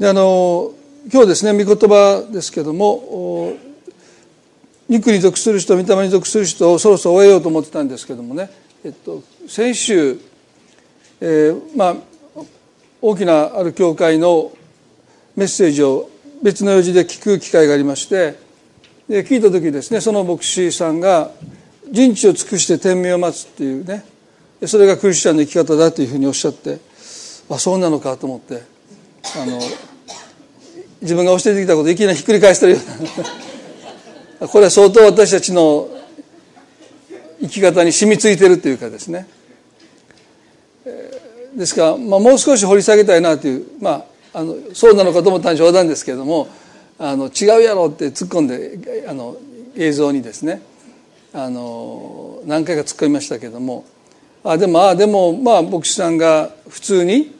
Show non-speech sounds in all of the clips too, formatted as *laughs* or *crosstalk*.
であの今日ですね御言葉ですけども肉に属する人御霊に属する人をそろそろ終えようと思ってたんですけどもね、えっと、先週、えー、まあ大きなある教会のメッセージを別の用事で聞く機会がありましてで聞いた時ですねその牧師さんが人知を尽くして天命を待つっていうねそれがクリスチャンの生き方だというふうにおっしゃってあそうなのかと思ってあの自分が教えてきたこといきなりひっくり返してるような。*laughs* これは相当私たちの生き方に染みついてるというかですね。ですから、まあ、もう少し掘り下げたいなという、まあ、あのそうなのかと思ったのは冗談ですけれどもあの違うやろって突っ込んであの映像にですねあの何回か突っ込みましたけれども。あでもあでもまあ牧師さんが普通に、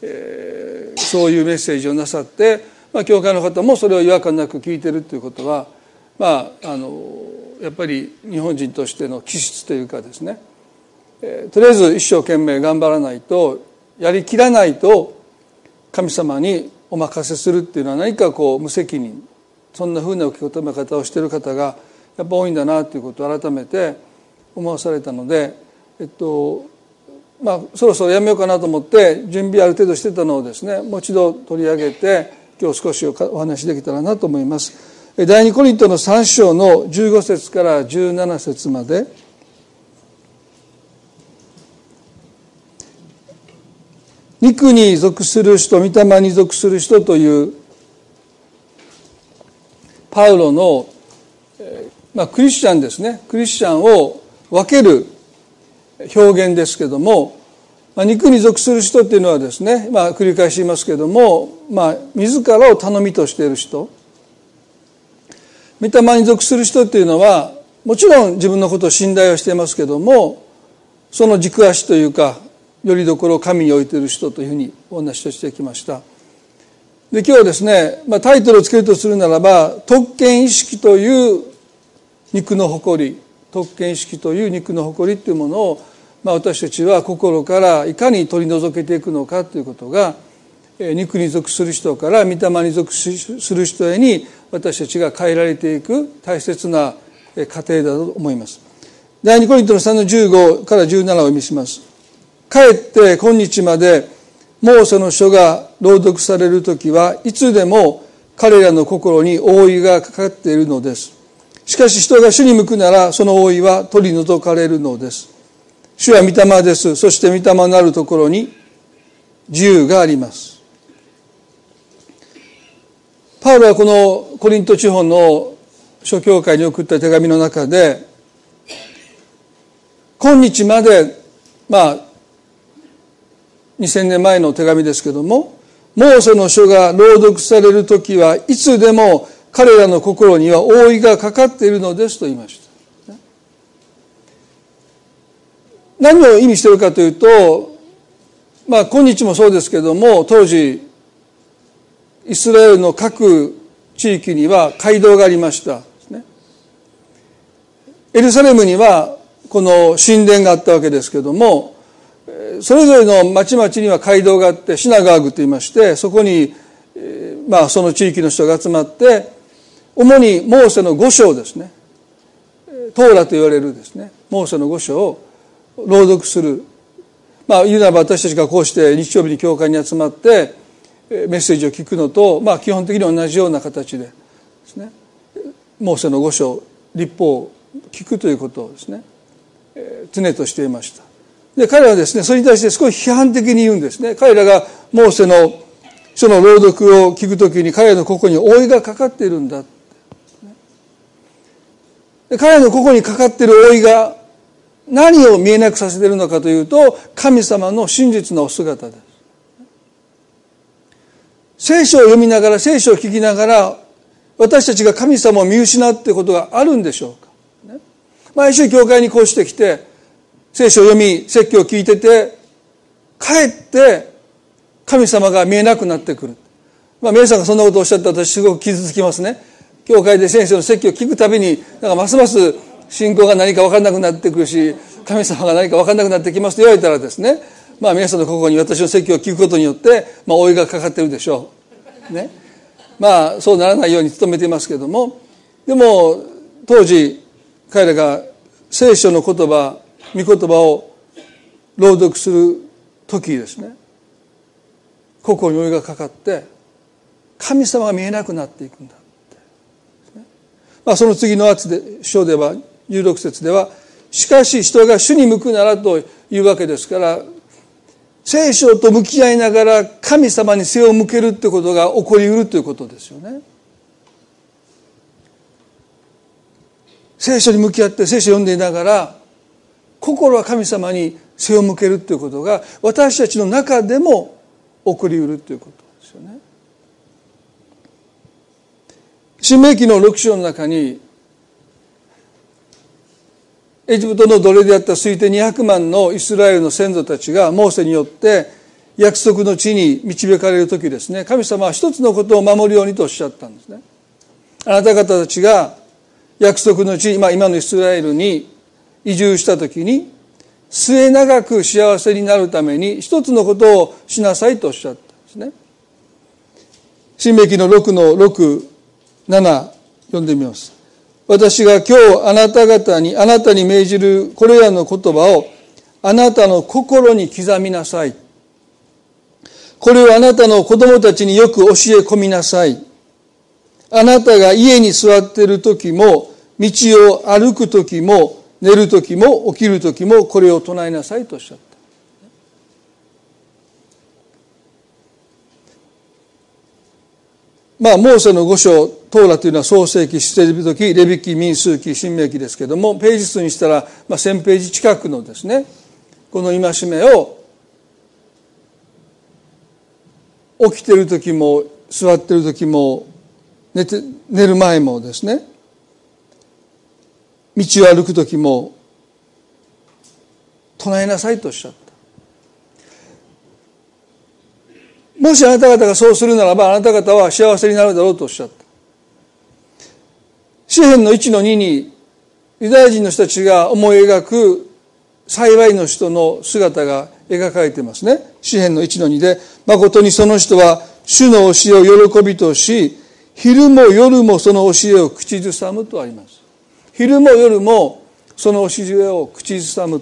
えー、そういうメッセージをなさって、まあ、教会の方もそれを違和感なく聞いてるということはまああのやっぱり日本人としての気質というかですね、えー、とりあえず一生懸命頑張らないとやりきらないと神様にお任せするっていうのは何かこう無責任。そんなふうな受け止め方をしている方がやっぱ多いんだなということを改めて思わされたのでえっとまあ、そろそろやめようかなと思って準備ある程度してたのをですねもう一度取り上げて今日少しお話しできたらなと思います。第二コリントの3章の15節から17節まで。肉に属する人御霊に属する人というパウロの、まあ、クリスチャンですね。クリスチャンを分ける表現ですけども、まあ、肉に属する人っていうのはですね、まあ、繰り返し言いますけども、まあ、自らを頼みとしている人。御霊に属する人っていうのはもちろん自分のことを信頼はしていますけどもその軸足というかよりどころを神に置いている人というふうにお話としてきました。で今日はですね、まあ、タイトルをつけるとするならば特権意識という肉の誇り特権意識という肉の誇りというものを、まあ、私たちは心からいかに取り除けていくのかということが肉に属する人から御霊に属する人へに私たちが変えられていく大切な過程だと思います。第2コリントの3の15から17を読みします。かえって今日までモーセの書が朗読される時はいつでも彼らの心に覆いがかかっているのです。しかし人が主に向くならその覆いは取り除かれるのです。主は御霊です。そして御霊なるところに自由があります。パウロはこのコリント地方の諸教会に送った手紙の中で今日までまあ2000年前の手紙ですけどもモーセの書が朗読される時はいつでも彼らの心には覆いがかかっているのですと言いました。何を意味しているかというと、まあ今日もそうですけども、当時、イスラエルの各地域には街道がありました。エルサレムにはこの神殿があったわけですけども、それぞれの町々には街道があって、シナガーグと言いまして、そこに、まあその地域の人が集まって、主にモーセの五章ですねトーラと言われるですねモーセの五章を朗読する。まあ言うならば私たちがこうして日曜日に教会に集まってメッセージを聞くのとまあ基本的に同じような形でですね。モーセの五章立法を聞くということをですね。常としていました。で彼はですねそれに対して少し批判的に言うんですね。彼らがモーセの書の朗読を聞くときに彼らの心に覆いがかかっているんだ。彼らのここにかかっている覆いが何を見えなくさせているのかというと神様の真実のお姿です。聖書を読みながら聖書を聞きながら私たちが神様を見失うってことがあるんでしょうか、ね、毎週教会にこうしてきて聖書を読み説教を聞いててかえって神様が見えなくなってくる。まあ皆さんがそんなことをおっしゃったら私すごく傷つきますね。教会で先生の説教を聞くたびになんかますます信仰が何か分からなくなってくるし神様が何か分からなくなってきますと言われたらですねまあ皆さんの心に私の説教を聞くことによって、まあ、老いがかかってるでしょうね。まあ、そうならないように努めていますけども、でも、当時、彼らが聖書の言葉、御言葉を朗読する時ですね、心にお湯がかかって、神様が見えなくなっていくんだって。まあ、その次の圧で、章では、16節では、しかし人が主に向くならというわけですから、聖書と向き合いながら神様に背を向けるってことが起こりうるということですよね。聖書に向き合って聖書を読んでいながら心は神様に背を向けるということが私たちの中でも起こりうるということですよね。新明記の6章の中にエジプトの奴隷であった推定200万のイスラエルの先祖たちがモーセによって約束の地に導かれる時ですね。神様は一つのことを守るようにとおっしゃったんですね。あなた方たちが約束の地、まあ、今のイスラエルに移住した時に末永く幸せになるために一つのことをしなさいとおっしゃったんですね。新明記の6の67読んでみます。私が今日あなた方に、あなたに命じるこれらの言葉をあなたの心に刻みなさい。これをあなたの子供たちによく教え込みなさい。あなたが家に座っている時も、道を歩く時も、寝る時も、起きる時も、これを唱えなさいとおっしゃった。まあ、モーセの五章、トーラというのは創世記、出エジプト記、レビ記、民数記、新明記ですけども、ページ数にしたら、まあ、1000ページ近くのですね、この戒めを、起きてる時も、座ってる時も、寝て、寝る前もですね、道を歩く時も、唱えなさいとおっしゃった。もしあなた方がそうするならば、あなた方は幸せになるだろうとおっしゃった。詩篇の1の2に、ユダヤ人の人たちが思い描く幸いの人の姿が描かれてますね。詩篇の1の2で、誠にその人は主の教えを喜びとし、昼も夜もその教えを口ずさむとあります。昼も夜もその教えを口ずさむ。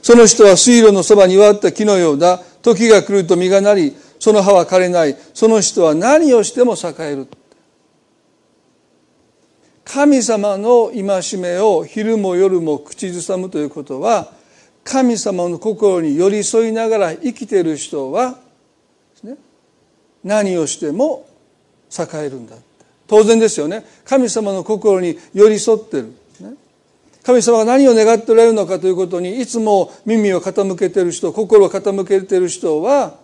その人は水路のそばに割った木のようだ。時が来ると実がなり、その葉は枯れないその人は何をしても栄える神様の戒めを昼も夜も口ずさむということは神様の心に寄り添いながら生きている人は、ね、何をしても栄えるんだ当然ですよね。神様の心に寄り添ってる、ね、神様が何を願っておられるのかということにいつも耳を傾けている人心を傾けている人は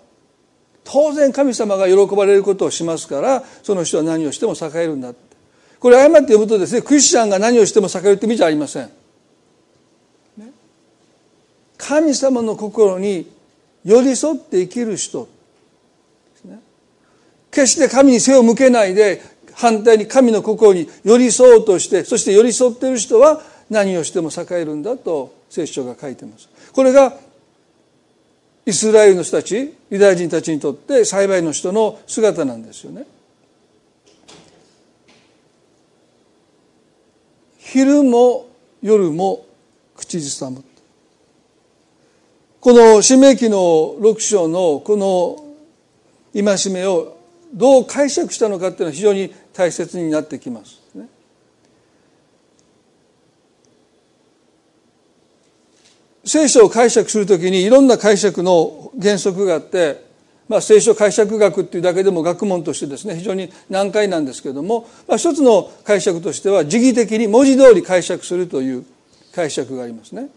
当然神様が喜ばれることをしますからその人は何をしても栄えるんだって。これ誤って読むとですねクリスチャンが何をしても栄えるって意味じゃありません、神様の心に寄り添って生きる人。ですね。決して神に背を向けないで反対に神の心に寄り添おうとしてそして寄り添っている人は何をしても栄えるんだと聖書が書いてます。これがイスラエルの人たちユダヤ人たちにとって幸いの人の姿なんですよね。昼も夜も口ずさむ。この使命記の6章のこの戒めをどう解釈したのかっていうのは非常に大切になってきます。聖書を解釈するときにいろんな解釈の原則があって、まあ、聖書解釈学っていうだけでも学問としてですね非常に難解なんですけれども、まあ、一つの解釈としては時義的に文字通り解釈するという解釈がありますね。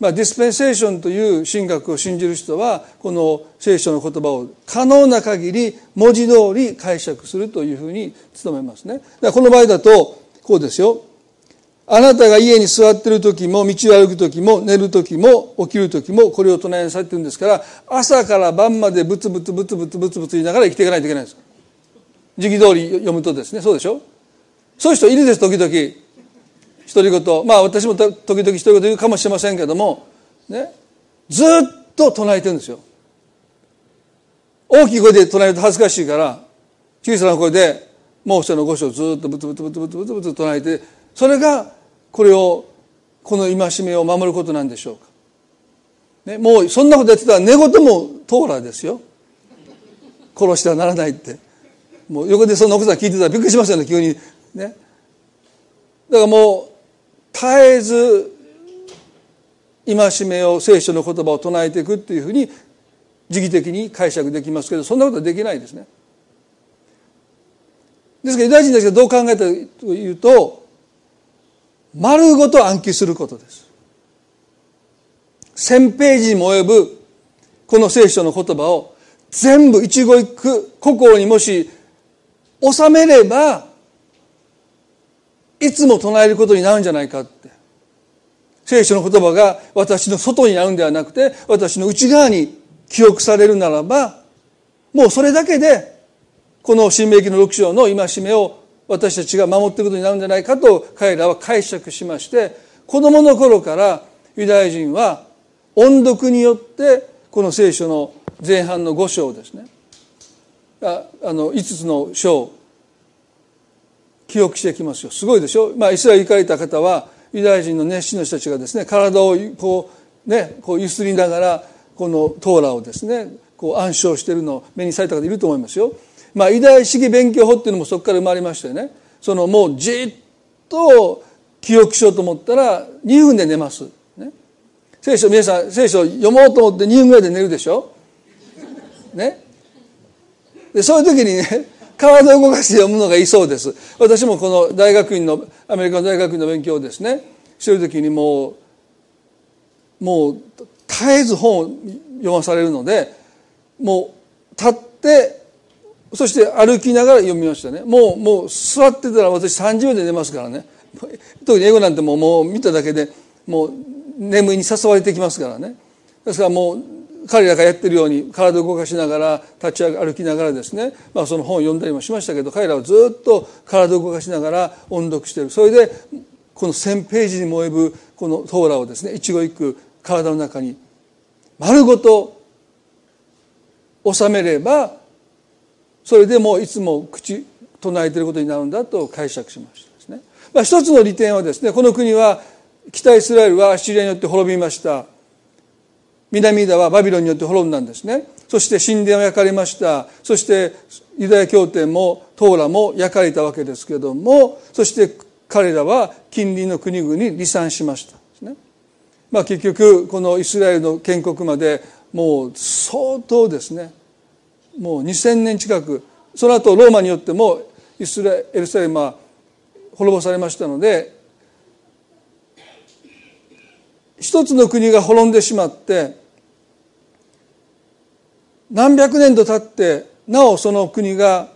まあ、ディスペンセーションという神学を信じる人はこの聖書の言葉を可能な限り文字通り解釈するというふうに努めますね。この場合だとこうですよ。あなたが家に座ってる時も、道を歩く時も、寝る時も、起きる時も、これを唱えなさいって言うんですから、朝から晩までブツブツブツブツブツブツ言いながら生きていかないといけないんです。時期通り読むとですね、そうでしょ？そういう人いるです、時々。独り言。まあ私も時々独り言言うかもしれませんけども、ね。ずっと唱えてるんですよ。大きい声で唱えると恥ずかしいから、小さな声でモーセの五章をずっとブツブツブツブツブツブツ唱えてそれがこれをこの戒めを守ることなんでしょうか、ね、もうそんなことやってたら寝言もトーラですよ。殺してはならないって。もう横でその奥さん聞いてたらびっくりしますよね急に。ね。だからもう絶えず戒めを聖書の言葉を唱えていくっていうふうに時期的に解釈できますけどそんなことはできないですね。ですからユダヤ人たちがどう考えたというと丸ごと暗記することです。1000ページにも及ぶこの聖書の言葉を全部一語一句心にもし収めればいつも唱えることになるんじゃないかって。聖書の言葉が私の外にあるんではなくて私の内側に記憶されるならばもうそれだけでこの新明記の6章の戒めを私たちが守っていくことになるんじゃないかと彼らは解釈しまして子供の頃からユダヤ人は音読によってこの聖書の前半の5章ですね。ああの5つの章記憶してきますよ。すごいでしょ、まあ、イスラエル行かれた方はユダヤ人の熱心の人たちがですね体をこうねこうゆすりながらこのトーラをですねこう暗唱しているのを目にされた方いると思いますよ。まあ、ユダヤ式勉強法っていうのもそこから生まれましてねそのもうじっと記憶しようと思ったら2分で寝ます。ね、聖書皆さん聖書読もうと思って2分ぐらいで寝るでしょ。ね。でそういう時にね *laughs* 体を動かして読むのがいいそうです私もこの大学院のアメリカの大学院の勉強をですねしてる時にもうもう絶えず本を読まされるのでもう立ってそして歩きながら読みましたね。もうもう座ってたら私30秒で寝ますからね。*laughs* 特に英語なんてもうもう見ただけでもう眠りに誘われてきますからね。ですからもう彼らがやってるように体を動かしながら立ち歩きながらですね、まあ、その本を読んだりもしましたけど彼らはずっと体を動かしながら音読している。それでこの1,000ページにも及ぶこのトーラをですね一語一句体の中に丸ごと収めればそれでもいつも口唱えていることになるんだと解釈しましたですね。まあ、一つの利点はですねこの国は北イスラエルはアッシリアによって滅びました。南ユダはバビロンによって滅んだんですね。そして神殿を焼かれました。そしてユダヤ教典もトーラも焼かれたわけですけどもそして彼らは近隣の国々に離散しましたね、まあ、結局このイスラエルの建国までもう相当ですね。もう2000年近くその後ローマによってもイスラエルサレムは滅ぼされましたので一つの国が滅んでしまって何百年と経ってなおその国が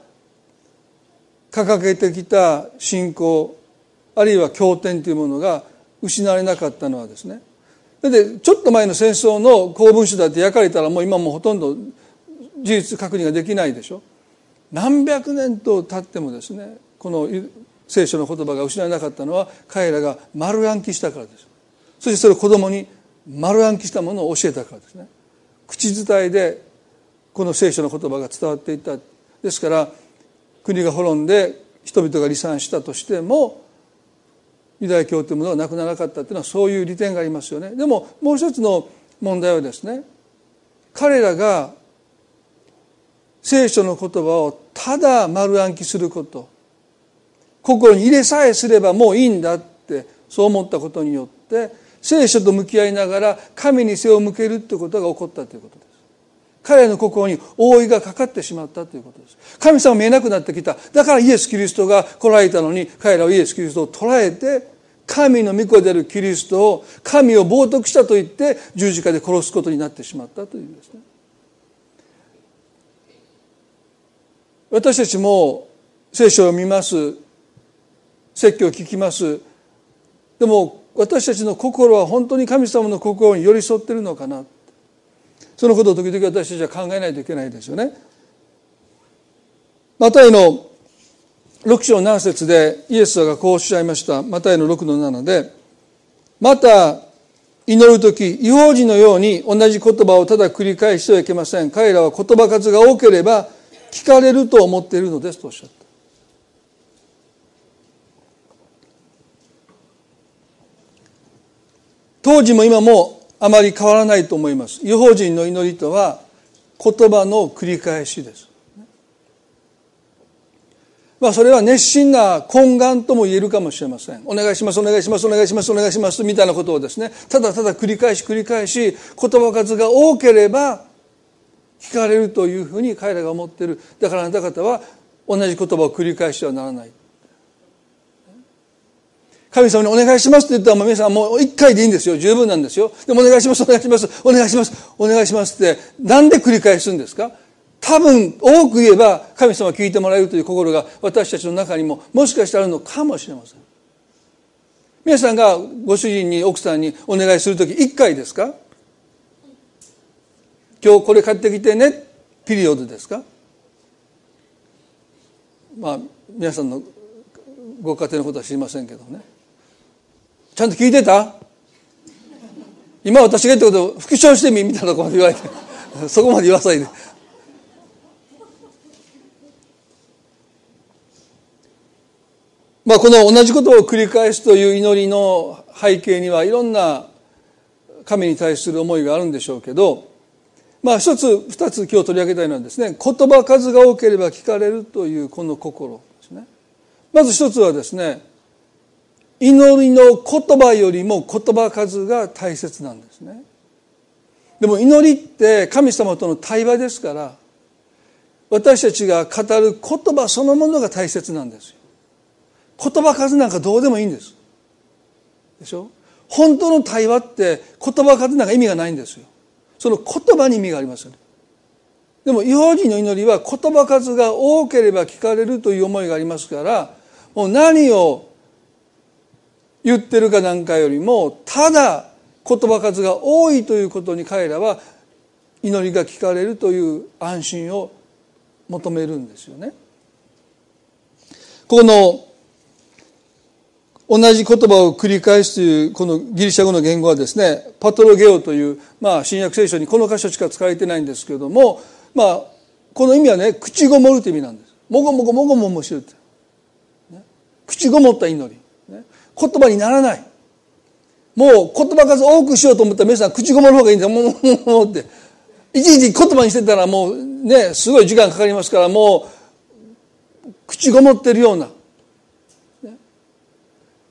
掲げてきた信仰あるいは経典というものが失われなかったのはですね。でちょっと前の戦争の公文書だって焼かれたらもう今もほとんど事実確認ができないでしょ。何百年と経ってもですねこの聖書の言葉が失われなかったのは彼らが丸暗記したからです。そしてそれを子供に丸暗記したものを教えたからですね。口伝えでこの聖書の言葉が伝わっていた。ですから国が滅んで人々が離散したとしてもユダヤ教というものはなくならなかったというのはそういう利点がありますよね。でももう一つの問題はですね彼らが聖書の言葉をただ丸暗記すること。心に入れさえすればもういいんだってそう思ったことによって聖書と向き合いながら神に背を向けるということが起こったということです。彼らの心に覆いがかかってしまったということです。神様見えなくなってきた。だからイエス・キリストが来られたのに彼らはイエス・キリストを捉えて神の御子であるキリストを神を冒涜したと言って十字架で殺すことになってしまったというんですね。私たちも聖書を見ます説教を聞きますでも私たちの心は本当に神様の心に寄り添っているのかなそのことを時々私たちは考えないといけないですよね。マタイの6章7節でイエスがこうおっしゃいました。マタイの6の7で、また祈る時違法人のように同じ言葉をただ繰り返してはいけません。彼らは言葉数が多ければ聞かれると思っているのですとおっしゃった。当時も今もあまり変わらないと思います。違法人の祈りとは言葉の繰り返しです。まあそれは熱心な懇願とも言えるかもしれません。お願いします、お願いします、お願いします、お願いします、みたいなことをですね、ただただ繰り返し繰り返し、言葉数が多ければ聞かれるというふうに彼らが思っている。だからあなた方は同じ言葉を繰り返してはならない。神様にお願いしますって言ったら皆さんもう一回でいいんですよ。十分なんですよ。でもお願いします、お願いします、お願いします、お願いしますって、なんで繰り返すんですか？多分多く言えば神様聞いてもらえるという心が私たちの中にももしかしてあるのかもしれません皆さんがご主人に奥さんにお願いする時1回ですか？今日これ買ってきてねピリオドですか？まあ皆さんのご家庭のことは知りませんけどね。ちゃんと聞いてた？今私が言ったことを復唱してみみたいなこと言われて *laughs* そこまで言わさいで。まあ、この同じことを繰り返すという祈りの背景にはいろんな神に対する思いがあるんでしょうけど、まあ、一つ二つ今日取り上げたいのはですね言葉数が多ければ聞かれるというこの心ですね。まず一つはですね祈りの言葉よりも言葉数が大切なんですね。でも祈りって神様との対話ですから私たちが語る言葉そのものが大切なんですよ。言葉数なんかどうでもいいんです。でしょ？本当の対話って言葉数なんか意味がないんですよ。その言葉に意味がありますよねでも違法人の祈りは言葉数が多ければ聞かれるという思いがありますからもう何を言ってるかなんかよりもただ言葉数が多いということに彼らは祈りが聞かれるという安心を求めるんですよね。この同じ言葉を繰り返すというこのギリシャ語の言語はですねパトロゲオという、まあ、新約聖書にこの箇所しか使われてないんですけれども、まあ、この意味はね口ごもるという意味なんです。もごもごもごももしてるって、ね、口ごもった祈り、ね、言葉にならない。もう言葉数多くしようと思ったら皆さん口ごもる方がいいんですよ。もうもうもって。いちいち言葉にしてたらもうねすごい時間かかりますからもう口ごもってるような。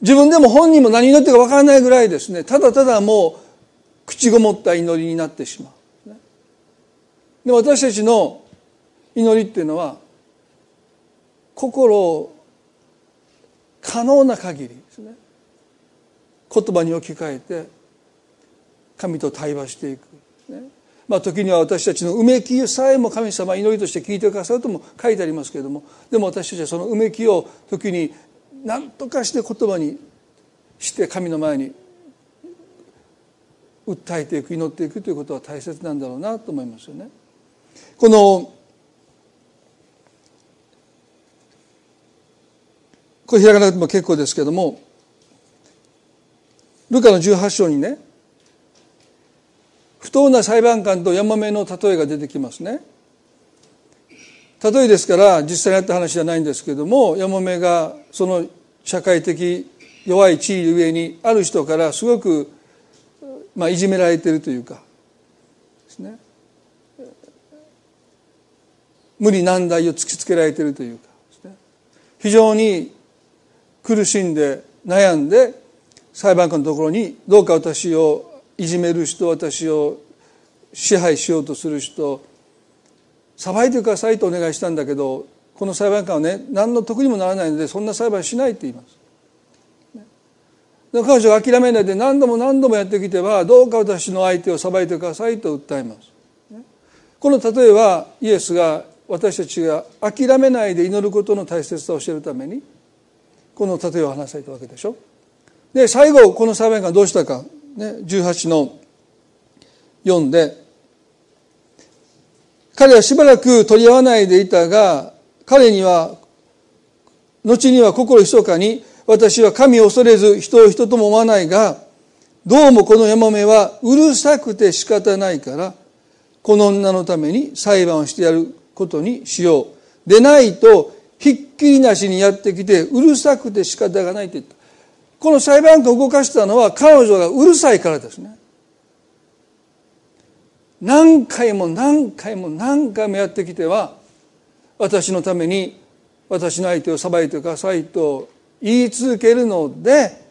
自分でも本人も何祈ってるか分からないぐらいですね。ただただもう口ごもった祈りになってしまう。で私たちの祈りっていうのは心を可能な限りですね。言葉に置き換えて神と対話していく、ねまあ、時には私たちのうめきさえも神様祈りとして聞いてくださるとも書いてありますけれども。でも私たちはそのうめきを時に何とかして言葉にして神の前に訴えていく祈っていくということは大切なんだろうなと思いますよね。このこれ開かなくても結構ですけどもルカの18章にね不当な裁判官とヤマメの例えが出てきますね。例えですから実際にあった話じゃないんですけどもヤモメがその社会的弱い地位上にある人からすごく、まあ、いじめられてるというかですね。無理難題を突きつけられてるというか非常に苦しんで悩んで裁判官のところにどうか私をいじめる人私を支配しようとする人裁いてくださいとお願いしたんだけどこの裁判官はね何の得にもならないのでそんな裁判しないって言います。彼女が諦めないで何度も何度もやってきてはどうか私の相手を裁いてくださいと訴えます。この例えはイエスが私たちが諦めないで祈ることの大切さを教えるためにこの例えを話されたわけでしょ。で最後この裁判官どうしたか、ね、18の4で彼はしばらく取り合わないでいたが、彼には、後には心密かに、私は神を恐れず人を人とも思わないが、どうもこのヤマメはうるさくて仕方ないから、この女のために裁判をしてやることにしよう。でないとひっきりなしにやってきてうるさくて仕方がないと言った。この裁判官を動かしたのは彼女がうるさいからですね。何回も何回も何回もやってきては私のために私の相手を裁いてくださいと言い続けるので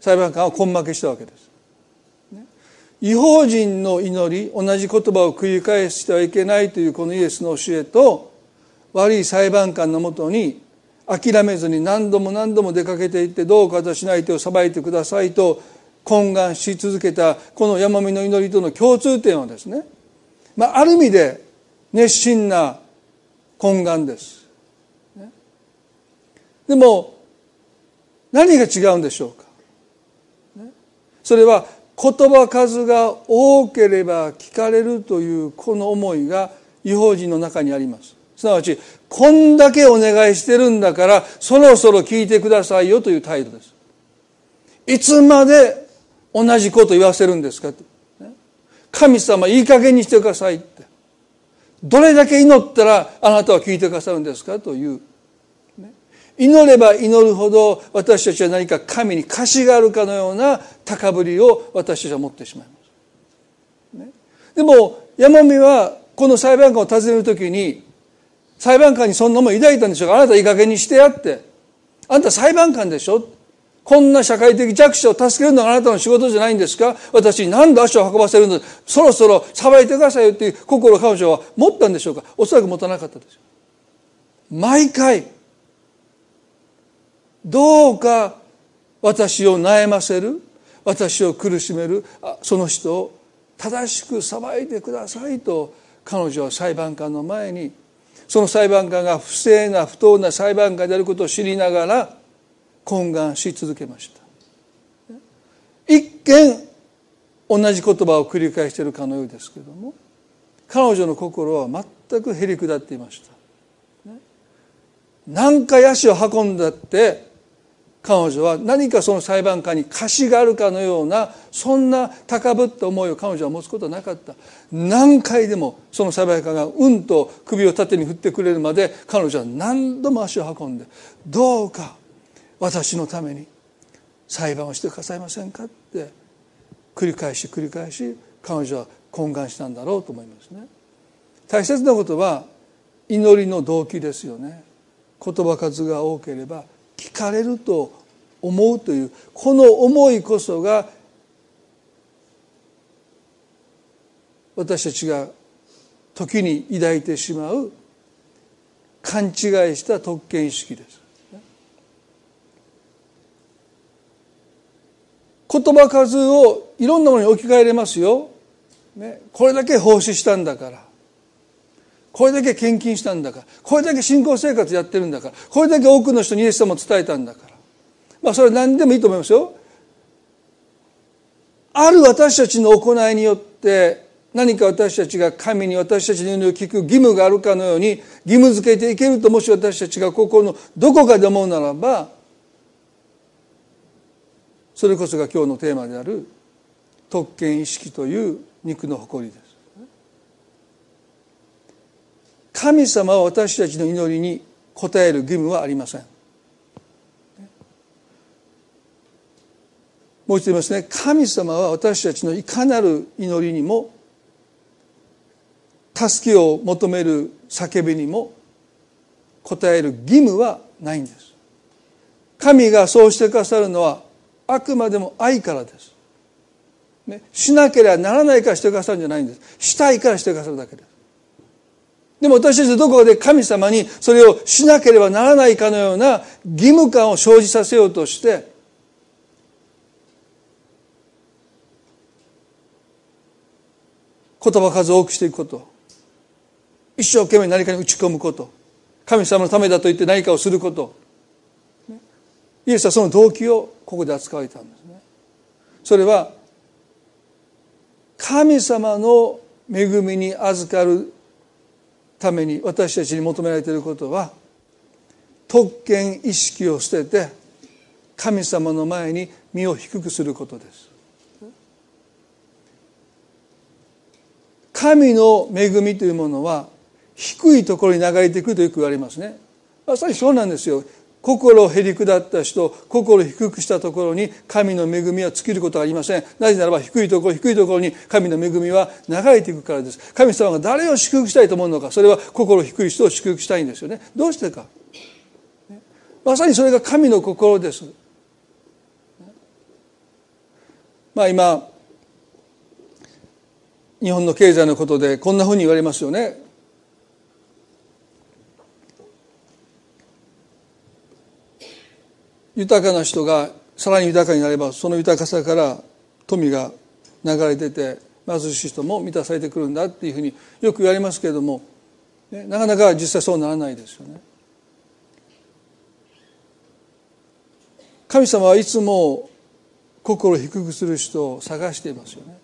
裁判官は根負けしたわけです。違法人の祈り同じ言葉を繰り返してはいけないというこのイエスの教えと悪い裁判官のもとに諦めずに何度も何度も出かけていってどうか私の相手を裁いてくださいと懇願し続けたこの山見の祈りとの共通点はですね、まあ、ある意味で熱心な懇願です。でも何が違うんでしょうか。それは言葉数が多ければ聞かれるというこの思いが違法人の中にあります。すなわちこんだけお願いしてるんだからそろそろ聞いてくださいよという態度です。いつまで同じこと言わせるんですか神様いい加減にしてくださいって。どれだけ祈ったらあなたは聞いてくださるんですかという。祈れば祈るほど私たちは何か神に貸しがあるかのような高ぶりを私たちは持ってしまいます。でも山見はこの裁判官を訪ねる時に裁判官にそんなもん抱いたんでしょうか。あなたいい加減にしてやって。あんた裁判官でしょこんな社会的弱者を助けるのがあなたの仕事じゃないんですか？私に何で足を運ばせるの？そろそろさばいてくださいよっていう心を彼女は持ったんでしょうか？おそらく持たなかったです毎回どうか私を悩ませる？私を苦しめる？その人を正しく裁いてくださいと彼女は裁判官の前にその裁判官が不正な不当な裁判官であることを知りながら懇願し続けました。一見同じ言葉を繰り返しているかのようですけども彼女の心は全くへり下っていました。何回足を運んだって彼女は何かその裁判官に貸しがあるかのようなそんな高ぶった思いを彼女は持つことはなかった。何回でもその裁判官がうんと首を縦に振ってくれるまで彼女は何度も足を運んでどうか私のために裁判をしてくださいませんかって繰り返し繰り返し彼女は懇願したんだろうと思いますね大切なことは祈りの動機ですよね言葉数が多ければ聞かれると思うというこの思いこそが私たちが時に抱いてしまう勘違いした特権意識です。言葉数をいろんなものに置き換えれますよ。ね、これだけ奉仕したんだから。これだけ献金したんだから。これだけ信仰生活やってるんだから。これだけ多くの人にイエス様を伝えたんだから。まあそれは何でもいいと思いますよ。ある私たちの行いによって何か私たちが神に私たちの祈りを聞く義務があるかのように義務付けていけるともし私たちがここのどこかで思うならばそれこそが今日のテーマである特権意識という肉の誇りです。神様は私たちの祈りに応える義務はありません。もう一度言いますね。神様は私たちのいかなる祈りにも助けを求める叫びにも応える義務はないんです。神がそうしてくださるのはあくまでも愛からです、ね、しなければならないからしてくださるんじゃないんです。したいからしてくださるだけです。でも私たちどこかで神様にそれをしなければならないかのような義務感を生じさせようとして言葉数多くしていくこと一生懸命何かに打ち込むこと神様のためだと言って何かをすること。イエスはその動機をここで扱われたんですね。それは神様の恵みに預かるために私たちに求められていることは特権意識を捨てて神様の前に身を低くすることです。神の恵みというものは低いところに流れてくるとよく言われますね。まさにそうなんですよ。心をへり下った人心を低くしたところに神の恵みは尽きることはありません。なぜならば低いところ低いところに神の恵みは流れていくからです。神様が誰を祝福したいと思うのか。それは心低い人を祝福したいんですよね。どうしてか。まさにそれが神の心です。まあ今日本の経済のことでこんなふうに言われますよね。豊かな人がさらに豊かになればその豊かさから富が流れ出て貧しい人も満たされてくるんだっていうふうによく言われますけれども、ね、なかなか実際そうならないですよね。神様はいつも心を低くする人を探していますよね。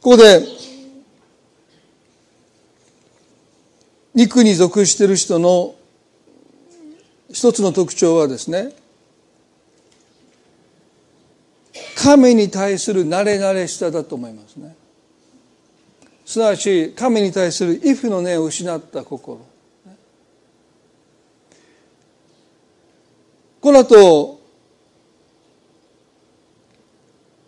ここで肉に属している人の一つの特徴はですね神に対する慣れ慣れしさだと思いますね。すなわち神に対する畏怖の念を失った心。この後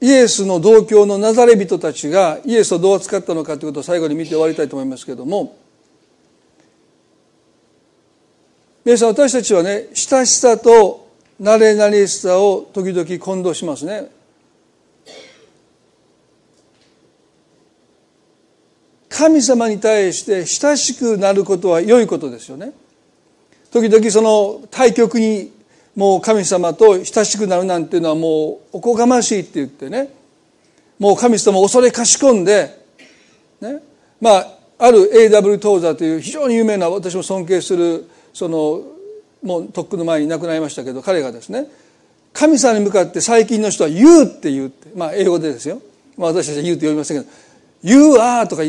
イエスの同郷のナザレ人たちがイエスをどう扱ったのかということを最後に見て終わりたいと思いますけれども皆さん私たちはね親しさと慣れ慣れしさを時々混同しますね。神様に対して親しくなることは良いことですよね。時々その対極にもう神様と親しくなるなんていうのはもうおこがましいって言ってね。もう神様を恐れかしこんでね。まあある A.W. トーザという非常に有名な私も尊敬するそのもうとっくの前に亡くなりましたけど彼がですね神様に向かって最近の人は「言う」って言うってまあ英語でですよ、まあ、私たちは「言う」って呼びませんけど「言うあ」とか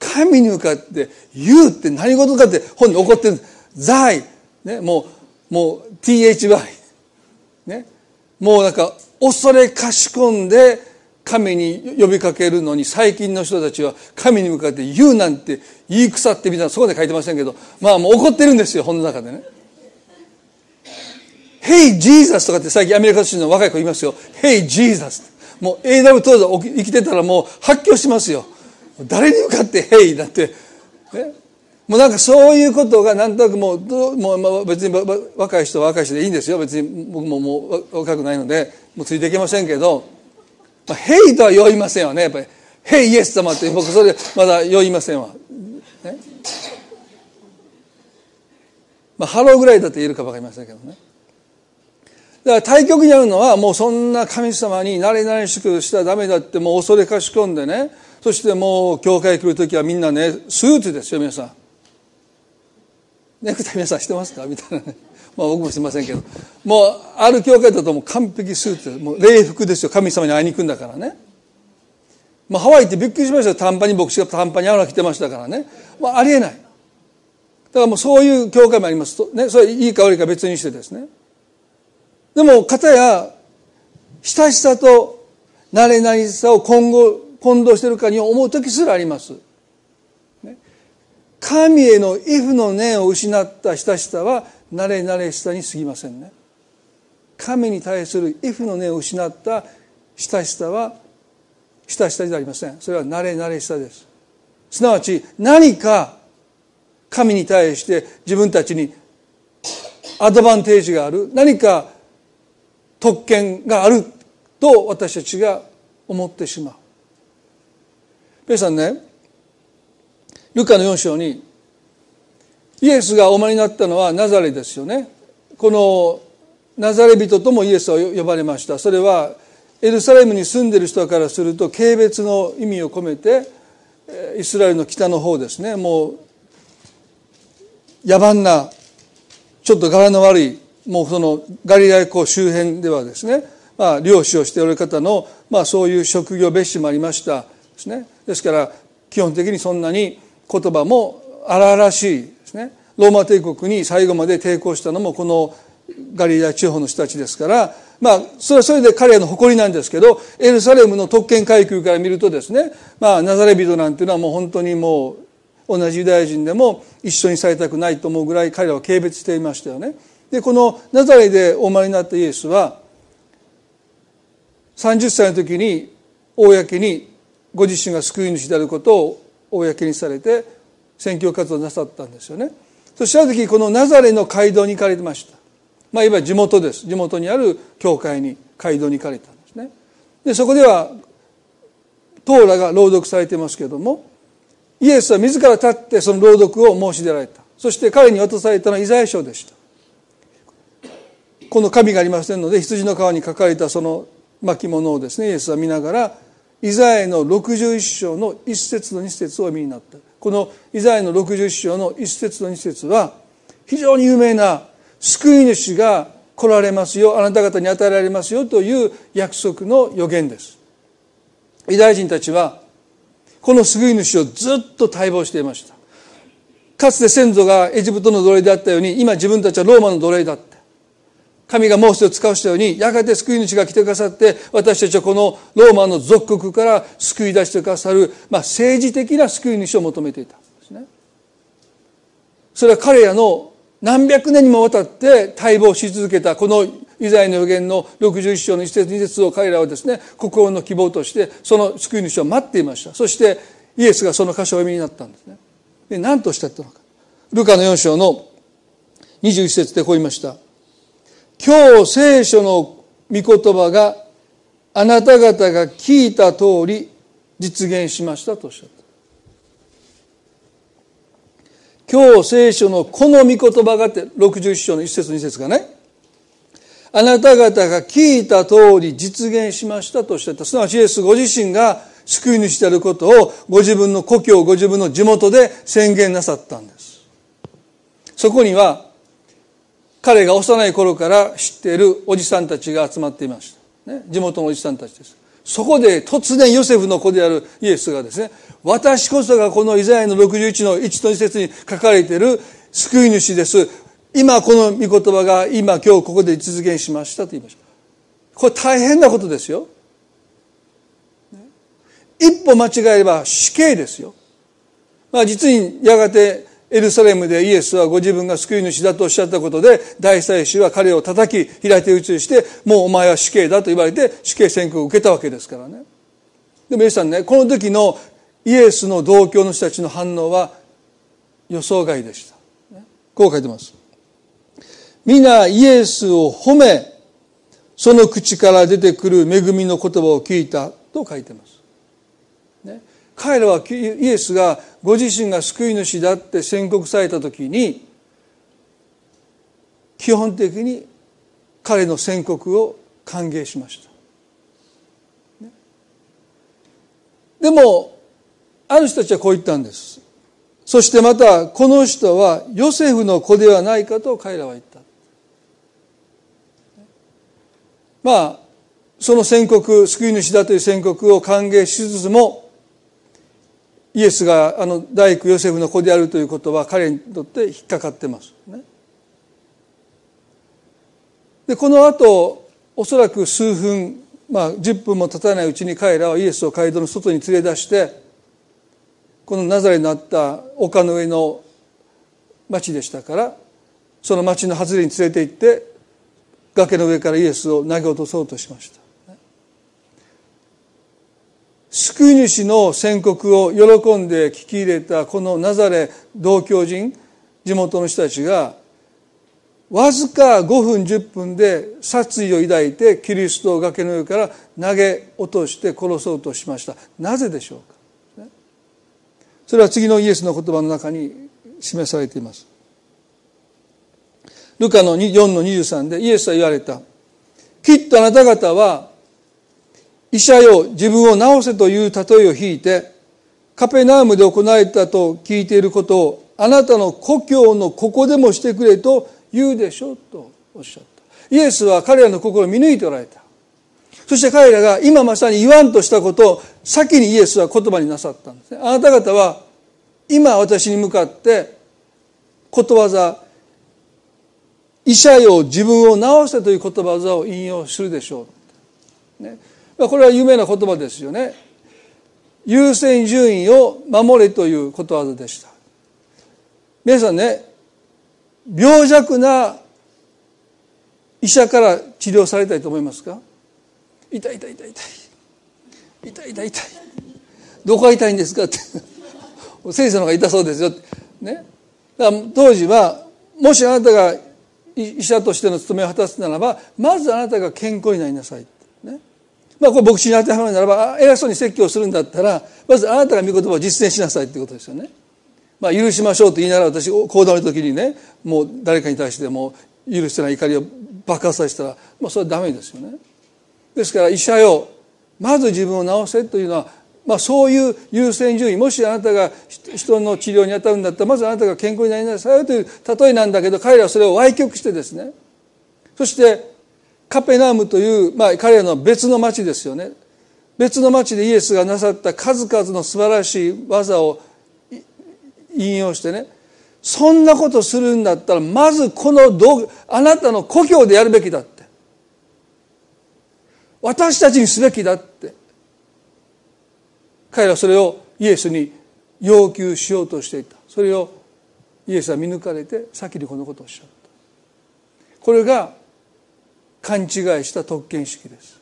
神に向かって「言う」って何事かって本に怒ってる「在」ねもうもう THY ね。もうなんか恐れかしこんで神に呼びかけるのに最近の人たちは神に向かって言うなんて言い腐ってみたいなそこで書いてませんけどまあもう怒ってるんですよ本の中でね。Hey Jesus とかって最近アメリカ人の若い子言いますよ。Hey Jesus もう AW 当時生きてたらもう発狂しますよ。誰に向かって Hey だって。ねもうなんかそういうことがなんとなくもうどうもうまあ別に若い人は若い人でいいんですよ別に僕ももう若くないのでもうついていけませんけどまあ、ヘイとは言いませんわね。やっぱり、 Hey イエス様って僕それまだ言いませんわ。ね。まあ、ハローぐらいだと言えるか分かりませんけどね。だから対極にあるのはもうそんな神様に慣れ慣れしくしたらダメだってもう恐れかし込んでね。そしてもう教会来る時はみんなね、スーツですよ、皆さん。ネクタイ皆さんしてますか？みたいなね。まあ僕もしませんけど。もう、ある教会だともう完璧スーツもう礼服ですよ。神様に会いに行くんだからね。まあハワイってびっくりしましたよ。短パンに牧師が短パンに合うの着てましたからね。まあありえない。だからもうそういう教会もありますと。ね、それいいか悪いか別にしてですね。でも、方や、親しさと慣れ慣れさを今後、混同しているかに思う時すらあります。神への畏怖の念を失った親しさは慣れ慣れしさに過ぎませんね。神に対する畏怖の念を失った親しさは親しさじゃありません。それは慣れ慣れしさです。すなわち何か神に対して自分たちにアドバンテージがある。何か特権があると私たちが思ってしまう。ペイさんねルカの4章にイエスがお生まれになったのはナザレですよね。このナザレ人ともイエスは呼ばれました。それはエルサレムに住んでいる人からすると軽蔑の意味を込めてイスラエルの北の方ですね。もう野蛮なちょっと柄の悪いもうそのガリラヤ湖周辺ではですね、まあ、漁師をしておる方の、まあ、そういう職業別紙もありましたですね。ですから基本的にそんなに言葉も荒々しいね。ローマ帝国に最後まで抵抗したのもこのガリラ地方の人たちですからまあそれはそれで彼らの誇りなんですけどエルサレムの特権階級から見るとですねまあナザレ人なんていうのはもう本当にもう同じユダヤ人でも一緒にされたくないと思うぐらい彼らは軽蔑していましたよね。でこのナザレでお生まれになったイエスは30歳の時に公にご自身が救い主であることを公にされて宣教活動なさったんですよね。そした時このナザレの街道に行かれてました。まあいわば地元です。地元にある教会に街道に行かれたんですね。でそこではトーラが朗読されてますけれどもイエスは自ら立ってその朗読を申し出られた。そして彼に渡されたのはイザヤ書でした。この紙がありませんので羊の皮に書かれたその巻物をですねイエスは見ながらイザヤの61章の一節の二節を見になった。このイザヤの61章の一節の二節は非常に有名な救い主が来られますよあなた方に与えられますよという約束の予言です。ユダヤ人たちはこの救い主をずっと待望していました。かつて先祖がエジプトの奴隷であったように今自分たちはローマの奴隷だった神がモーセを使わしたようにやがて救い主が来てくださって私たちはこのローマの属国から救い出してくださる、まあ、政治的な救い主を求めていた。んですねそれは彼らの何百年にもわたって待望し続けたこのイザヤの予言の61章の一節二節を彼らはですね心の希望としてその救い主を待っていました。そしてイエスがその箇所を読みになったんですね。で何としたったのか。ルカの4章の21節でこう言いました。今日聖書の御言葉があなた方が聞いた通り実現しましたとおっしゃった。今日聖書のこの御言葉がって61章の一節二節がね。あなた方が聞いた通り実現しましたとおっしゃった。すなわちイエスご自身が救い主であることをご自分の故郷ご自分の地元で宣言なさったんです。そこには彼が幼い頃から知っているおじさんたちが集まっていました、ね、地元のおじさんたちです。そこで突然ヨセフの子であるイエスがですね私こそがこのイザヤの61の1と2節に書かれている救い主です。今この御言葉が今今日ここで実現しましたと言いました。これ大変なことですよ。一歩間違えれば死刑ですよ。まあ実にやがてエルサレムでイエスはご自分が救い主だとおっしゃったことで大祭司は彼を叩き平手打ちしてもうお前は死刑だと言われて死刑宣告を受けたわけですからね。でも皆さんねこの時のイエスの同郷の人たちの反応は予想外でした。こう書いてます。皆イエスを褒めその口から出てくる恵みの言葉を聞いたと書いてます。彼らはイエスがご自身が救い主だって宣告された時に基本的に彼の宣告を歓迎しました。でもある人たちはこう言ったんです。そしてまたこの人はヨセフの子ではないかと彼らは言った。まあその宣告救い主だという宣告を歓迎しつつもイエスがあの大工ヨセフの子であるということは彼にとって引っかかってますね。でこの後おそらく数分まあ10分も経たないうちに彼らはイエスを街道の外に連れ出してこのナザレにあった丘の上の町でしたからその町の外れに連れて行って崖の上からイエスを投げ落とそうとしました救い主の宣告を喜んで聞き入れたこのナザレ同居人地元の人たちがわずか5分10分で殺意を抱いてキリストを崖の上から投げ落として殺そうとしました。なぜでしょうか？それは次のイエスの言葉の中に示されています。ルカの4の23でイエスは言われた。きっとあなた方は医者よ自分を治せという例えを引いてカペナームで行われたと聞いていることをあなたの故郷のここでもしてくれと言うでしょうとおっしゃった。イエスは彼らの心を見抜いておられた。そして彼らが今まさに言わんとしたことを先にイエスは言葉になさったんですね。あなた方は今私に向かってことわざ医者よ自分を治せという言葉を引用するでしょう、ね、これは有名な言葉ですよね。優先順位を守れということわざでした。皆さんね病弱な医者から治療されたいと思いますか？痛い痛い痛い痛い。痛い痛い痛い。どこが痛いんですか？って。先生の方が痛そうですよね。だから当時はもしあなたが医者としての務めを果たすならばまずあなたが健康になりなさい、ね。まあ、これ牧師に当てはまるならば偉そうに説教するんだったらまずあなたが御言葉を実践しなさいってことですよね。まあ、許しましょうと言いながら私行動の時にねもう誰かに対しても許してない怒りを爆発させたらもうそれはダメですよね。ですから医者よまず自分を治せというのは、まあ、そういう優先順位もしあなたが人の治療に当たるんだったらまずあなたが健康になりなさいという例えなんだけど彼らはそれを歪曲してですねそしてカペナームという、まあ、彼らの別の町ですよね。別の町でイエスがなさった数々の素晴らしい技を引用してね。そんなことするんだったらまずこの道具あなたの故郷でやるべきだって。私たちにすべきだって。彼らはそれをイエスに要求しようとしていた。それをイエスは見抜かれて先にこのことをおっしゃった。これが勘違いした特権意識です。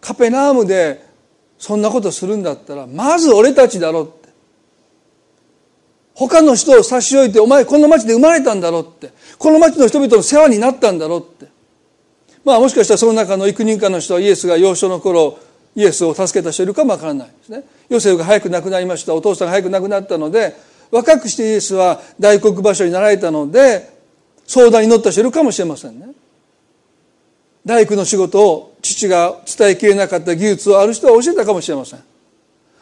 カペナームでそんなことするんだったらまず俺たちだろって。他の人を差し置いてお前この町で生まれたんだろって。この町の人々の世話になったんだろって。まあもしかしたらその中の幾人かの人はイエスが幼少の頃イエスを助けた人いるかもわからないですね。ヨセフが早く亡くなりました。お父さんが早く亡くなったので若くしてイエスは大黒場所になられたので相談に乗った人いるかもしれませんね。大工の仕事を父が伝えきれなかった技術をある人は教えたかもしれません。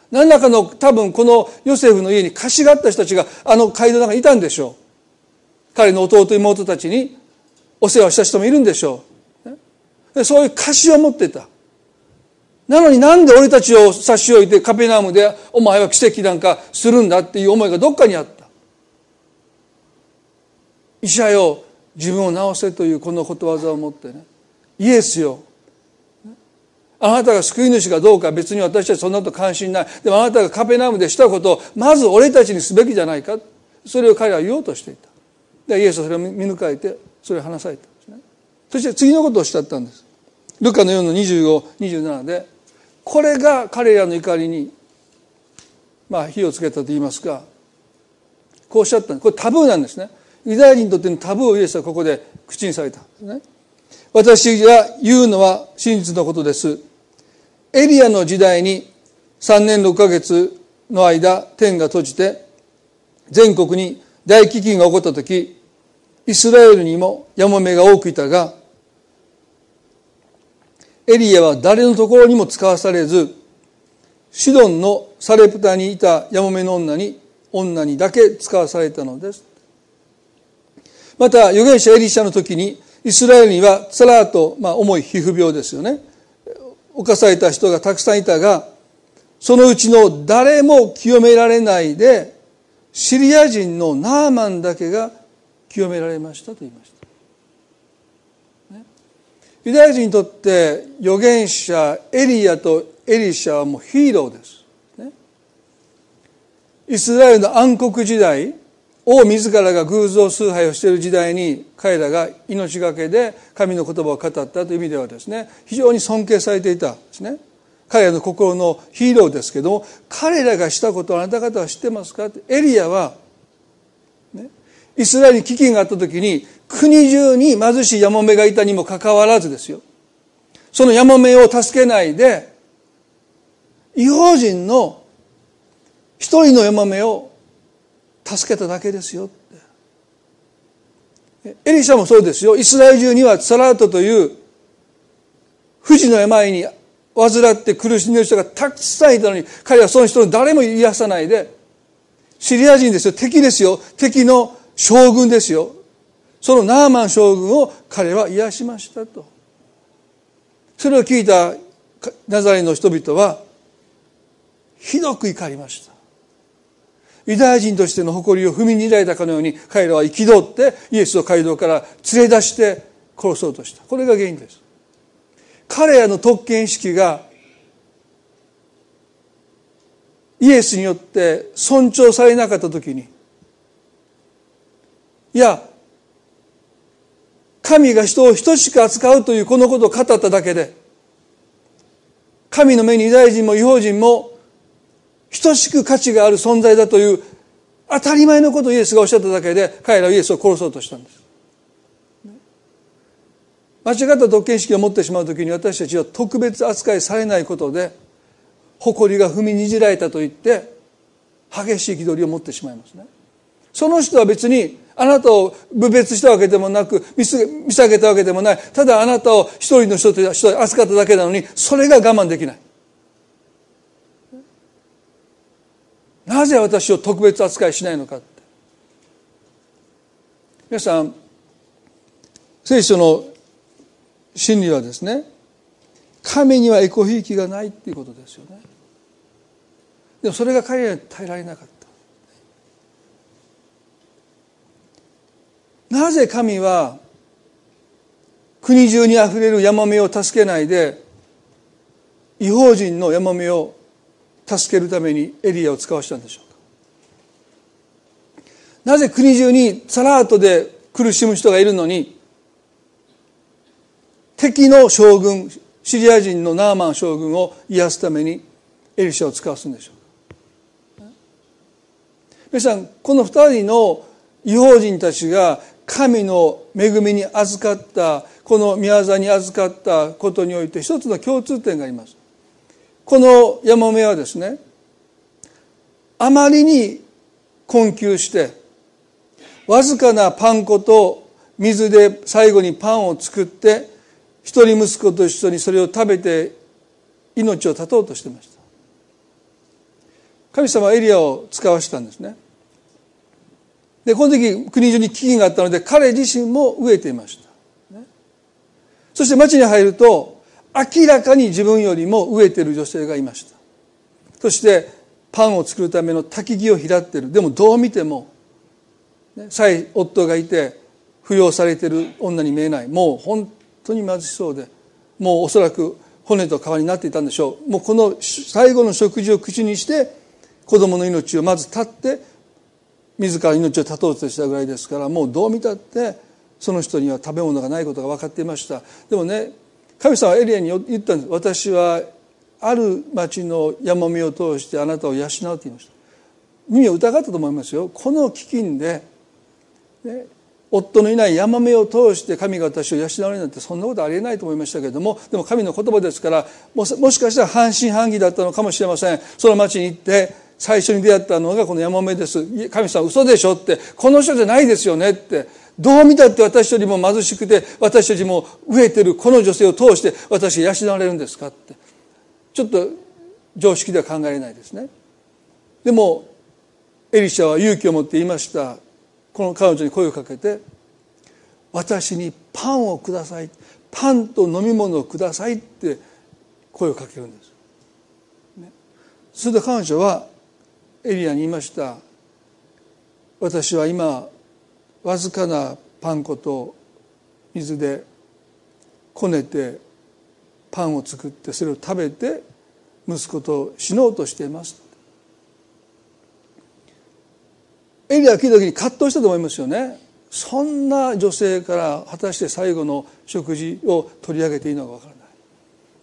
何らかの多分このヨセフの家に貸しがあった人たちがあの街道の中にいたんでしょう。彼の弟妹たちにお世話した人もいるんでしょう。そういう貸しを持ってた。なのになんで俺たちを差し置いてカペナームでお前は奇跡なんかするんだっていう思いがどっかにあった。医者よ自分を治せというこのことわざを持ってね。イエスよ。あなたが救い主かどうか別に私たちそんなこと関心ない。でもあなたがカペナームでしたことをまず俺たちにすべきじゃないか。それを彼は言おうとしていた。でイエスはそれを見抜かれてそれを話されたんですね。そして次のことをおっしゃったんです。ルカの4の2527でこれが彼らの怒りにまあ火をつけたと言いますかこうおっしゃったんです。これタブーなんですね。ユダヤ人にとってのタブーをイエスはここで口にされた。んですね。私が言うのは真実のことです。エリアの時代に3年6ヶ月の間天が閉じて全国に大飢饉が起こった時イスラエルにもヤモメが多くいたがエリアは誰のところにも使わされずシドンのサレプタにいたヤモメの女に女にだけ使わされたのです。また預言者エリシャの時にイスラエルにはサラーと、まあ、重い皮膚病ですよね。犯された人がたくさんいたがそのうちの誰も清められないでシリア人のナーマンだけが清められましたと言いました、ね、ユダヤ人にとって預言者エリアとエリシャはもうヒーローです、ね、イスラエルの暗黒時代王自らが偶像崇拝をしている時代に彼らが命がけで神の言葉を語ったという意味ではですね非常に尊敬されていたんですね。彼らの心のヒーローですけども彼らがしたことをあなた方は知ってますか？ってエリアは、ね、イスラエルに飢饉があった時に国中に貧しいヤモメがいたにもかかわらずですよ。そのヤモメを助けないで違法人の一人のヤモメを助けただけですよって。エリシャもそうですよ。イスラエル中にはサラートという不治の病に患って苦しんでいる人がたくさんいたのに彼はその人の誰も癒さないでシリア人ですよ。敵ですよ。敵の将軍ですよ。そのナーマン将軍を彼は癒しましたと。それを聞いたナザレの人々はひどく怒りました。ユダヤ人としての誇りを踏みにじられたかのように彼らは憤ってイエスを街道から連れ出して殺そうとした。これが原因です。彼らの特権意識がイエスによって尊重されなかった時にいや神が人を等しく扱うというこのことを語っただけで神の目にユダヤ人も違法人も等しく価値がある存在だという当たり前のことをイエスがおっしゃっただけで彼らはイエスを殺そうとしたんです。間違った特権意識を持ってしまう時に私たちは特別扱いされないことで誇りが踏みにじられたと言って激しい気取りを持ってしまいますね。その人は別にあなたを侮蔑したわけでもなく見下げたわけでもない。ただあなたを一人の人として扱っただけなのにそれが我慢できない。なぜ私を特別扱いしないのかって。皆さん聖書の真理はですね神にはエコひいきがないっていうことですよね。でもそれが彼らに耐えられなかった。なぜ神は国中にあふれるヤマメを助けないで違法人のヤマメを助けるためにエリアを使わしたんでしょうか。なぜ国中にサラートで苦しむ人がいるのに敵の将軍シリア人のナーマン将軍を癒すためにエリシャを使わすんでしょうか。皆さんこの二人の違法人たちが神の恵みに預かったこの宮沢に預かったことにおいて一つの共通点があります。このヤマメはですねあまりに困窮してわずかなパン粉と水で最後にパンを作って一人息子と一緒にそれを食べて命を絶とうとしてました。神様はエリアを使わしたんですね。でこの時国中に危機があったので彼自身も飢えていました、そして町に入ると明らかに自分よりも飢えてる女性がいました。そしてパンを作るための焚き木を拾ってる。でもどう見てもさえ夫がいて扶養されてる女に見えない。もう本当に貧しそうでもうおそらく骨と皮になっていたんでしょう。もうこの最後の食事を口にして子供の命をまず絶って自ら命を絶とうとしたぐらいですからもうどう見たってその人には食べ物がないことが分かっていました。でもね神様はエリアに言ったんです。私はある町の山見を通してあなたを養うと言いました。耳を疑ったと思いますよ。この飢饉で、ね、夫のいない山目を通して神が私を養われるなんてそんなことありえないと思いましたけれどもでも神の言葉ですからもしかしたら半信半疑だったのかもしれません。その町に行って最初に出会ったのがこの山目です。神様嘘でしょってこの人じゃないですよねってどう見たって私よりも貧しくて私たちも飢えてるこの女性を通して私養われるんですかって。ちょっと常識では考えれないですね。でもエリシャは勇気を持って言いました。この彼女に声をかけて私にパンをください。パンと飲み物をくださいって声をかけるんです、ね、それで彼女はエリアに言いました。私は今わずかなパン粉と水でこねてパンを作ってそれを食べて息子と死のうとしています。エリア聞いた時に葛藤したと思いますよね。そんな女性から果たして最後の食事を取り上げていいのか分からない。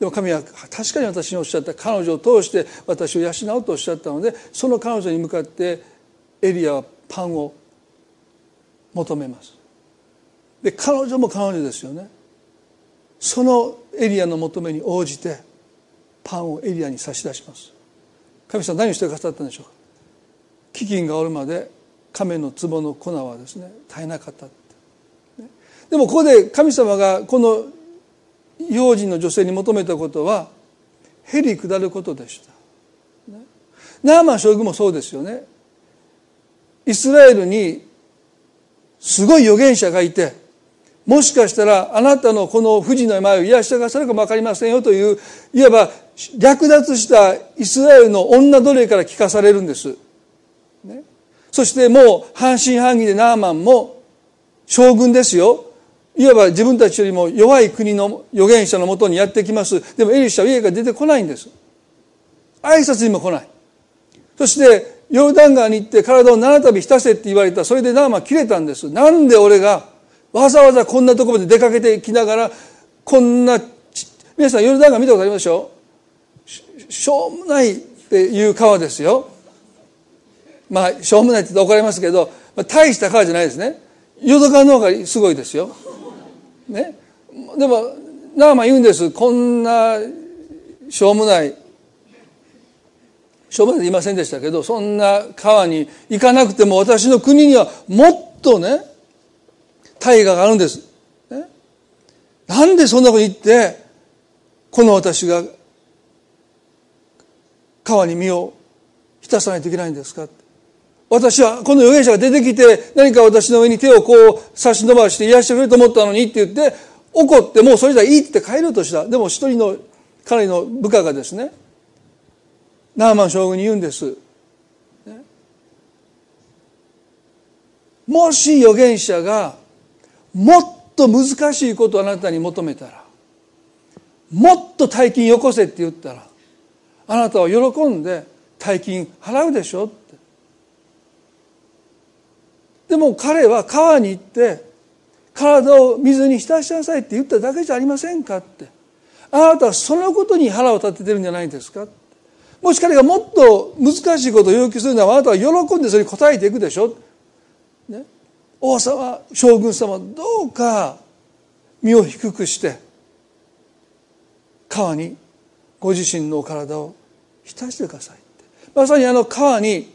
でも神は確かに私におっしゃった彼女を通して私を養うとおっしゃったのでその彼女に向かってエリアはパンを求めます。で彼女も彼女ですよね。そのエリアの求めに応じてパンをエリアに差し出します。神様何をしてくださったんでしょうか。飢饉がおるまで亀の壺の粉はですね絶えなかったでもここで神様がこの幼児の女性に求めたことはへり下ることでした、ナーマン将軍もそうですよね。イスラエルにすごい預言者がいてもしかしたらあなたのこの不治の病を癒してくださるかも分かりませんよといういわば略奪したイスラエルの女奴隷から聞かされるんです、ね、そしてもう半信半疑でナーマンも将軍ですよ。いわば自分たちよりも弱い国の預言者のもとにやってきます。でもエリシャは家が出てこないんです。挨拶にも来ない。そしてヨルダン川に行って体を七度浸せって言われた。それでナーマン切れたんです。なんで俺がわざわざこんなところまで出かけてきながらこんな皆さんヨルダン川見たことありますでしょ？しょうもないっていう川ですよ。まあしょうもないって言って怒られますけど、まあ、大した川じゃないですね。淀川の方がすごいですよ。ね。でもナーマン言うんです。こんなしょうもない。しょうもない言いませんでしたけどそんな川に行かなくても私の国にはもっとね大河があるんです、ね、なんでそんなこと言ってこの私が川に身を浸さないといけないんですか。私はこの預言者が出てきて何か私の上に手をこう差し伸ばして癒してくれると思ったのにって言って怒ってもうそれじゃいいって帰ろうとした。でも一人の彼の部下がですねナーマン将軍に言うんです、もし預言者がもっと難しいことをあなたに求めたらもっと大金よこせって言ったらあなたは喜んで大金払うでしょって。でも彼は川に行って体を水に浸しなさいって言っただけじゃありませんかって。あなたはそのことに腹を立ててるんじゃないですかもし彼がもっと難しいことを要求するならあなたは喜んでそれに応えていくでしょ、ね、王様将軍様どうか身を低くして川にご自身の体を浸してくださいまさにあの川に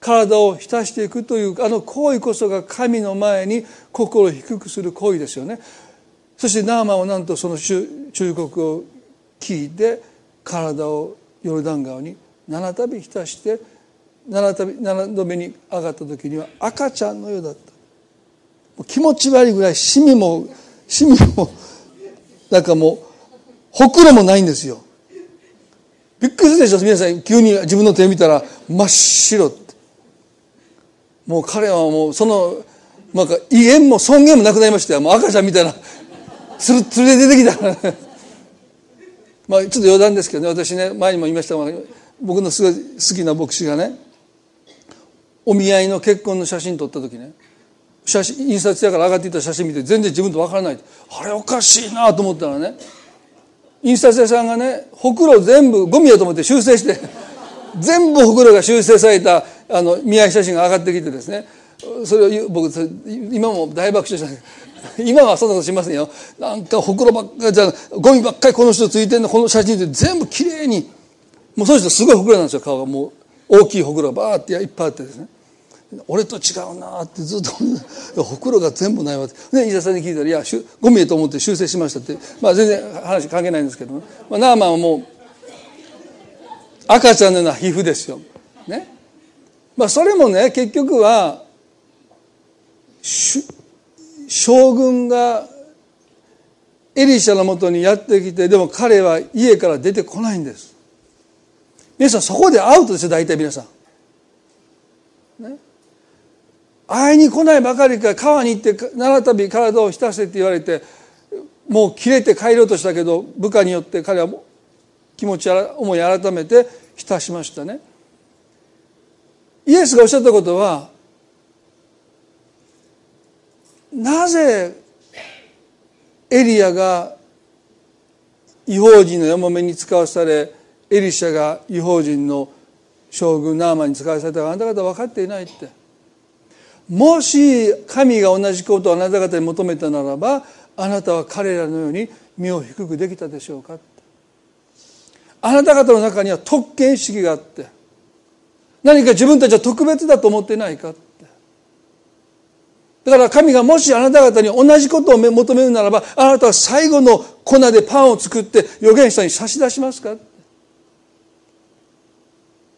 体を浸していくというあの行為こそが神の前に心を低くする行為ですよね。そしてナーマンはなんとその忠告を聞いて体をヨルダン川に七度浸して七度7度目に上がった時には赤ちゃんのようだった。気持ち悪いぐらいシミもシミもなんかもうほくろもないんですよ。びっくりするでしょ皆さん急に自分の手見たら真っ白って。もう彼はもうそのなんか威厳も尊厳もなくなりましたよ。もう赤ちゃんみたいなつるつるで出てきた。まあちょっと余談ですけどね私ね前にも言いましたが僕のすごい好きな牧師がねお見合いの結婚の写真撮った時ね写真印刷屋から上がっていた写真見て全然自分と分からない。あれおかしいなと思ったらね。印刷屋さんがねほくろ全部ゴミやと思って修正して *laughs* 全部ほくろが修正されたあの見合い写真が上がってきてですねそれを僕今も大爆笑したんです。*laughs* 今はそんなことしませんよ。なんかほくろばっかりじゃゴミばっかりこの人ついてんのこの写真で全部きれいにもうその人すごいほくろなんですよ顔がもう大きいほくろがバーっていっぱいあってですね。俺と違うなってずっとほくろが全部ないわけ。で伊沢さんに聞いたら「いやゴミやと思って修正しました」って。まあ全然話関係ないんですけど、ね、まあ、ナーマンはもう赤ちゃんのような皮膚ですよ。ね。まあそれもね結局は将軍がエリシャのもとにやってきてでも彼は家から出てこないんです。皆さんそこでアウトですよ大体皆さん。ね。会いに来ないばかりか川に行って七度体を浸せって言われてもう切れて帰ろうとしたけど部下によって彼は気持ち思い改めて浸しましたねイエスがおっしゃったことはなぜエリアが違法人のやもめに使わされエリシャが違法人の将軍ナーマンに使わされたかあなた方分かっていないって。もし神が同じことをあなた方に求めたならばあなたは彼らのように身を低くできたでしょうかあなた方の中には特権意識があって何か自分たちは特別だと思ってないかって。だから神がもしあなた方に同じことを求めるならばあなたは最後の粉でパンを作って預言者に差し出しますか？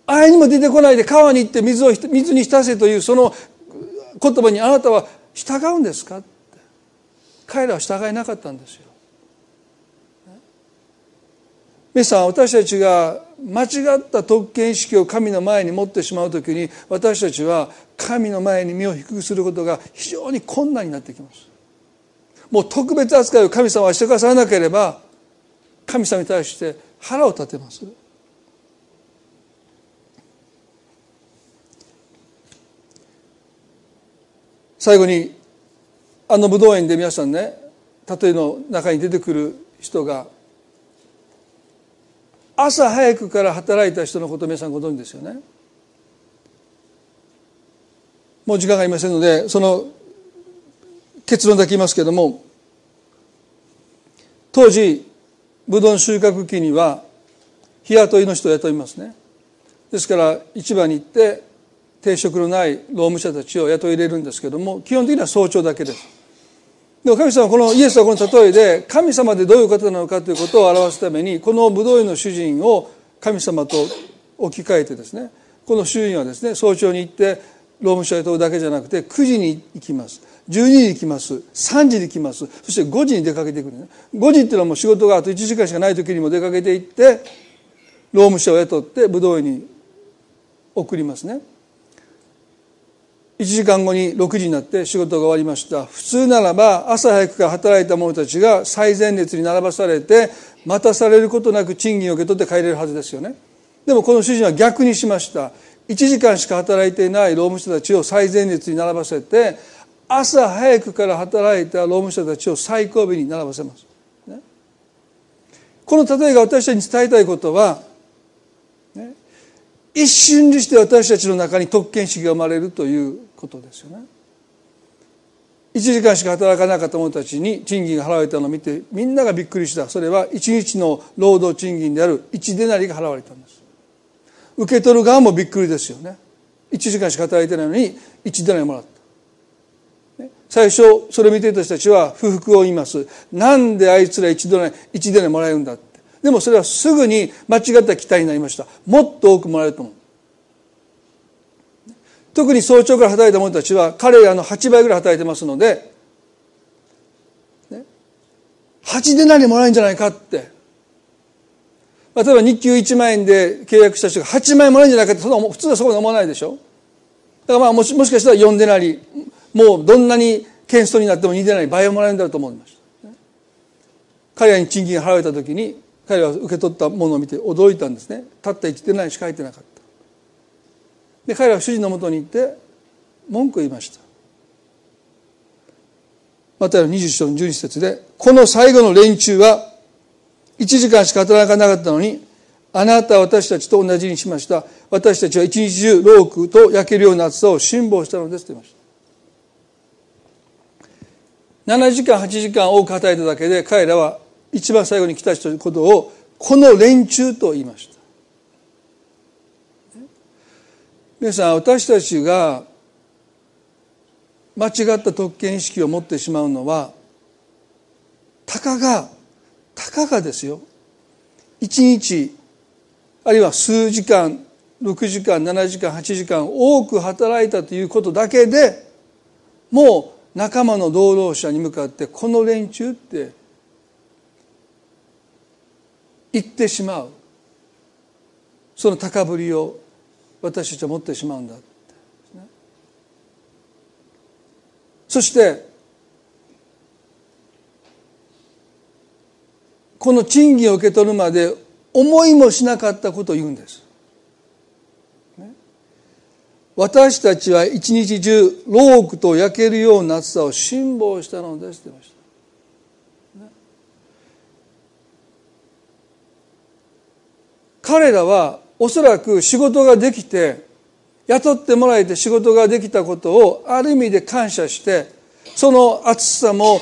あいにも出てこないで川に行って水を水に浸せというその言葉にあなたは従うんですか？彼らは従えなかったんですよ。皆さん私たちが間違った特権意識を神の前に持ってしまう時に私たちは神の前に身を低くすることが非常に困難になってきます。もう特別扱いを神様はしてくださらなければ神様に対して腹を立てます。最後にあの武道園で皆さんね例えの中に出てくる人が朝早くから働いた人のこと皆さんご存知ですよね。もう時間がありませんのでその結論だけ言いますけれども当時ブドウ収穫期には日雇いの人を雇いますね。ですから市場に行って定職のない労務者たちを雇い入れるんですけども基本的には早朝だけです。でも神様はこのイエスはこの例えで神様でどういう方なのかということを表すためにこのブドウ園の主人を神様と置き換えてですねこの主人はですね早朝に行って労務者を雇うだけじゃなくて9時に行きます。12時に行きます。3時に行きます。そして5時に出かけていくんですね。5時っていうのはもう仕事があと1時間しかない時にも出かけていって労務者を雇って武道園に送りますね。1時間後に6時になって仕事が終わりました。普通ならば朝早くから働いた者たちが最前列に並ばされて待たされることなく賃金を受け取って帰れるはずですよね。でもこの主人は逆にしました。1時間しか働いていない労務者たちを最前列に並ばせて朝早くから働いた労務者たちを最後尾に並ばせます、ね、この例えが私たちに伝えたいことは、ね、一瞬にして私たちの中に特権主義が生まれるということですよね。1時間しか働かなかった者たちに賃金が払われたのを見てみんながびっくりした。それは1日の労働賃金である1デナリが払われたんです。受け取る側もびっくりですよね。1時間しか働いてないのに1デナリもらった。最初それを見ていた人たちは不服を言います。なんであいつら1デナリ1デナリもらえるんだって。でもそれはすぐに間違った期待になりました。もっと多くもらえると思う。特に早朝から働いた者たちは彼らの8倍ぐらい働いてますので、ね、8で何もらえるんじゃないかって。例えば日給1万円で契約した人が8万円もらえるんじゃないかってその普通はそこに思わないでしょだからまあもしもしかしたら4でなりもうどんなに検ストになっても2でなり倍をもらえるんだろうと思いました。彼らに賃金が払われた時に彼らは受け取ったものを見て驚いたんですねたった1でなりしか入ってなかったで彼らは主人のもとに行って文句を言いました。また21章の12節でこの最後の連中は1時間しか働かなかったのにあなたは私たちと同じにしました。私たちは一日中ロークと焼けるような暑さを辛抱したのですと言いました。7時間8時間多く働いただけで彼らは一番最後に来た人のことをこの連中と言いました。皆さん私たちが間違った特権意識を持ってしまうのはたかがたかがですよ。一日あるいは数時間6時間7時間8時間多く働いたということだけでもう仲間の同労者に向かってこの連中って言ってしまう。その高ぶりを私たちは持ってしまうんだ、そしてこの賃金を受け取るまで思いもしなかったことを言うんです。私たちは一日中ロークと焼けるような暑さを辛抱したのですって言いました。彼らはおそらく仕事ができて雇ってもらえて仕事ができたことをある意味で感謝してその暑さも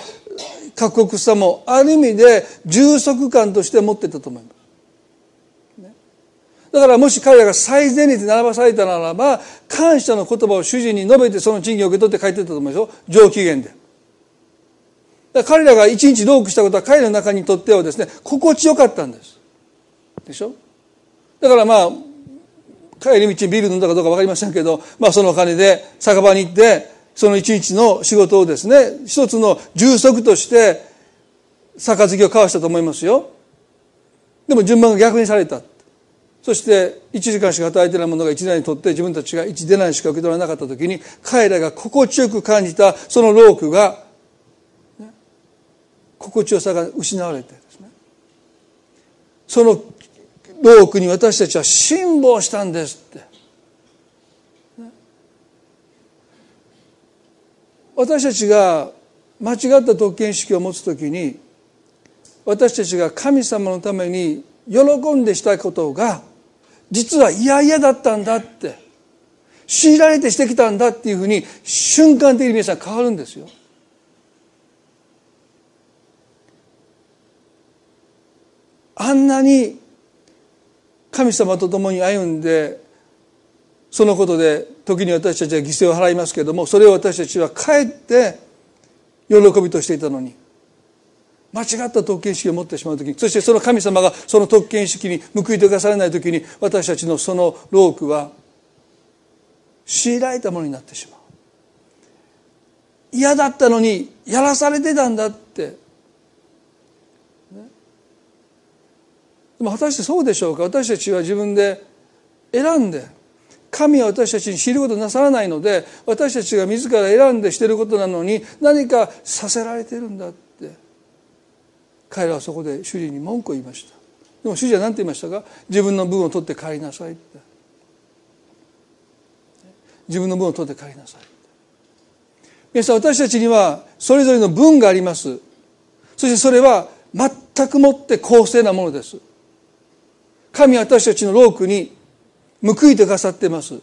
過酷さもある意味で充足感として持ってたと思います。だからもし彼らが最前列に並ばされたならば感謝の言葉を主人に述べてその賃金を受け取って帰ってたと思うでしょ上機嫌で。だ彼らが一日ロークしたことは彼らの中にとってはですね心地よかったんです。でしょ？だからまあ帰り道にビール飲んだかどうか分かりませんけど、まあ、そのお金で酒場に行ってその一日の仕事をですね一つの充足として杯を交わしたと思いますよ。でも順番が逆にされた。そして1時間しか働いてないものが1年にとって自分たちが1出ないしか受け取らなかった時に彼らが心地よく感じたそのロークが、心地よさが失われてですね。そのロークに私たちは辛抱したんですって私たちが間違った特権意識を持つ時に私たちが神様のために喜んでしたことが実は嫌々だったんだって強いられてしてきたんだっていうふうに瞬間的に皆さん変わるんですよ。あんなに神様と共に歩んでそのことで時に私たちは犠牲を払いますけれどもそれを私たちはかえって喜びとしていたのに間違った特権意識を持ってしまう時にそしてその神様がその特権意識に報いてくださらない時に私たちのその労苦は強いられたものになってしまう。嫌だったのにやらされてたんだってでも果たしてそうでしょうか？私たちは自分で選んで神は私たちに知ることなさらないので私たちが自ら選んでしていることなのに何かさせられてるんだって。彼らはそこで主人に文句を言いました。でも主人は何て言いましたか？自分の分を取って帰りなさいって。自分の分を取って帰りなさい皆さん私たちにはそれぞれの分があります。そしてそれは全くもって公正なものです。神は私たちの労苦に報いてくださっています。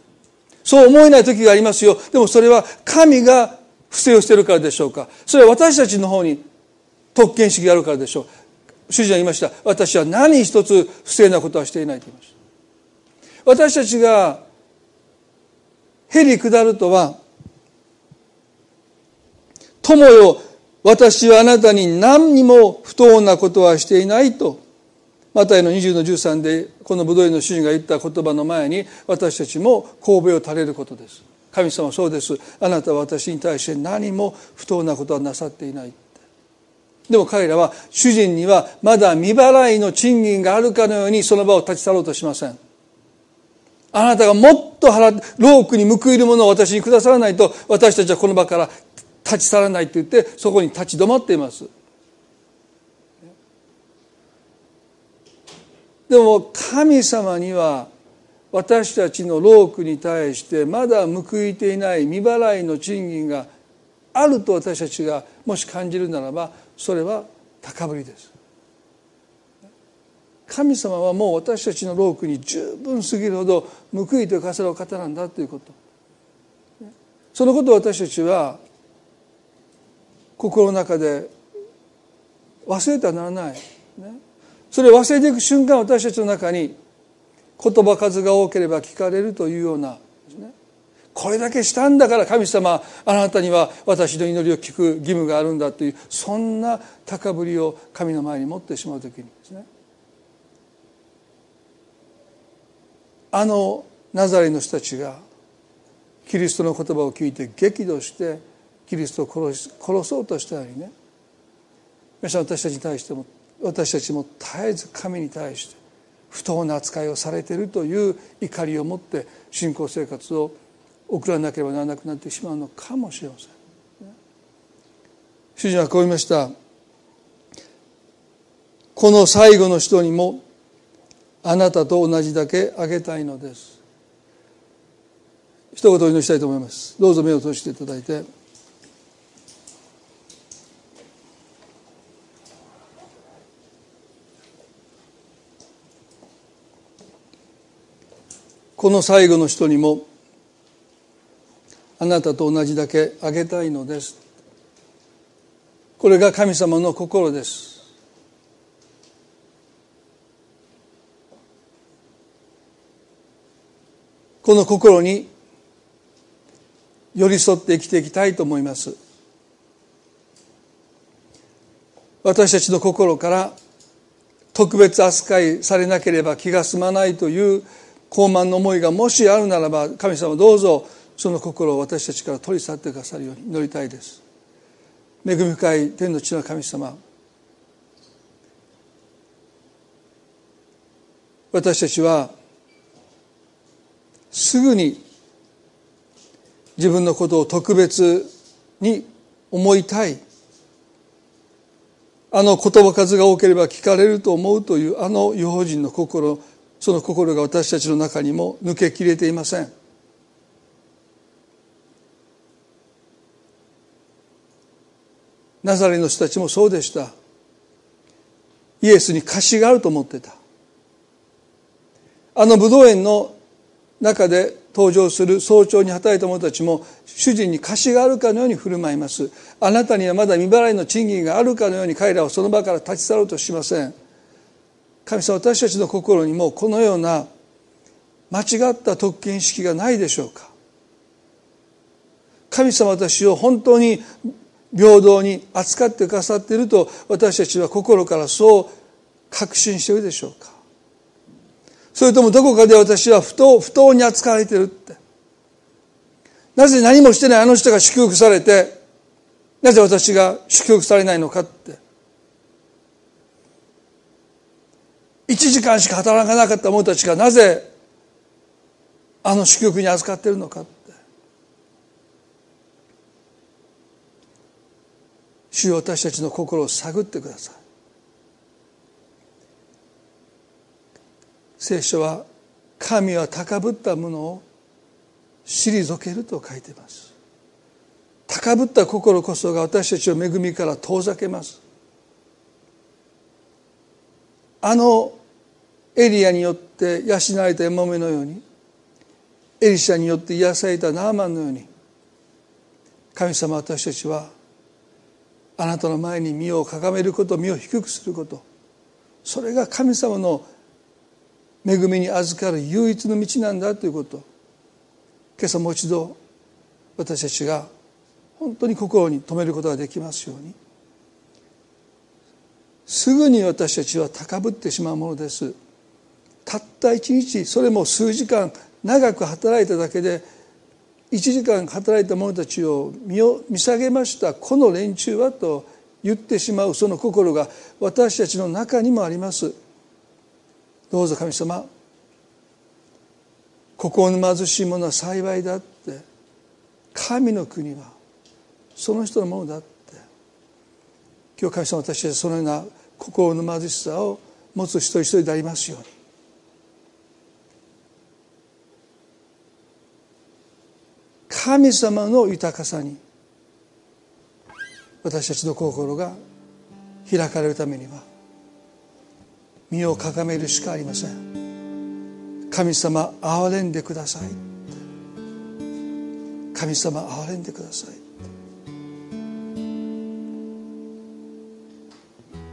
そう思えない時がありますよ。でもそれは神が不正をしているからでしょうか。それは私たちの方に特権意識があるからでしょう。主人は言いました。私は何一つ不正なことはしていないと言いました。私たちがへり下るとは友よ私はあなたに何にも不当なことはしていないとマタイの20の13でこのブドウの主人が言った言葉の前に私たちも神戸を垂れることです。神様そうです。あなたは私に対して何も不当なことはなさっていないでも彼らは主人にはまだ未払いの賃金があるかのようにその場を立ち去ろうとしません。あなたがもっと払労苦に報いるものを私にくださらないと私たちはこの場から立ち去らないと言ってそこに立ち止まっています。でも神様には私たちの労苦に対してまだ報いていない未払いの賃金があると私たちがもし感じるならばそれは高ぶりです。神様はもう私たちの労苦に十分すぎるほど報いてくださる方なんだということ。そのことを私たちは心の中で忘れてはならない、ね、それを忘れていく瞬間私たちの中に言葉数が多ければ聞かれるというようなこれだけしたんだから神様あなたには私の祈りを聞く義務があるんだというそんな高ぶりを神の前に持ってしまう時にですね。あのナザレの人たちがキリストの言葉を聞いて激怒してキリストを殺し殺そうとしたようにね。皆さん私たちに対しても私たちも絶えず神に対して不当な扱いをされているという怒りを持って信仰生活を送らなければならなくなってしまうのかもしれません。主人はこう言いました。この最後の人にもあなたと同じだけあげたいのです。一言お祈りしたいと思います。どうぞ目を閉じていただいて。この最後の人にもあなたと同じだけあげたいのです。これが神様の心です。この心に寄り添って生きていきたいと思います。私たちの心から特別扱いされなければ気が済まないという高慢の思いがもしあるならば神様どうぞその心を私たちから取り去ってくださるように祈りたいです。恵み深い天の地の神様私たちはすぐに自分のことを特別に思いたい。あの言葉数が多ければ聞かれると思うというあの違法人の心その心が私たちの中にも抜けきれていません。ナザレの人たちもそうでした。イエスに貸しがあると思ってた。あの武道園の中で登場する早朝に働いた者たちも主人に貸しがあるかのように振る舞います。あなたにはまだ未払いの賃金があるかのように彼らはその場から立ち去ろうとしません。神様私たちの心にもこのような間違った特権意識がないでしょうか？神様私を本当に平等に扱ってくださっていると私たちは心からそう確信しているでしょうか？それともどこかで私は不当不当に扱われているって。なぜ何もしてないあの人が祝福されてなぜ私が祝福されないのかって。1時間しか働かなかった者たちがなぜあの祝福に預かっているのか主よ私たちの心を探ってください。聖書は神は高ぶったものを退けると書いています。高ぶった心こそが私たちを恵みから遠ざけます。あのエリアによって養われた山めのようにエリシャによって癒されたナーマンのように神様私たちはあなたの前に身をかがめること身を低くすることそれが神様の恵みに預かる唯一の道なんだということ今朝もう一度私たちが本当に心に留めることができますようにすぐに私たちは高ぶってしまうものです。たった一日それも数時間長く働いただけで1時間働いた者たちを見を見下げました。この連中はと言ってしまうその心が私たちの中にもあります。どうぞ神様心の貧しい者は幸いだって。神の国はその人のものだって。今日神様私たちはそのような心の貧しさを持つ一人一人でありますように。神様の豊かさに私たちの心が開かれるためには身をかがめるしかありません。神様憐れんでください。神様憐れんでください。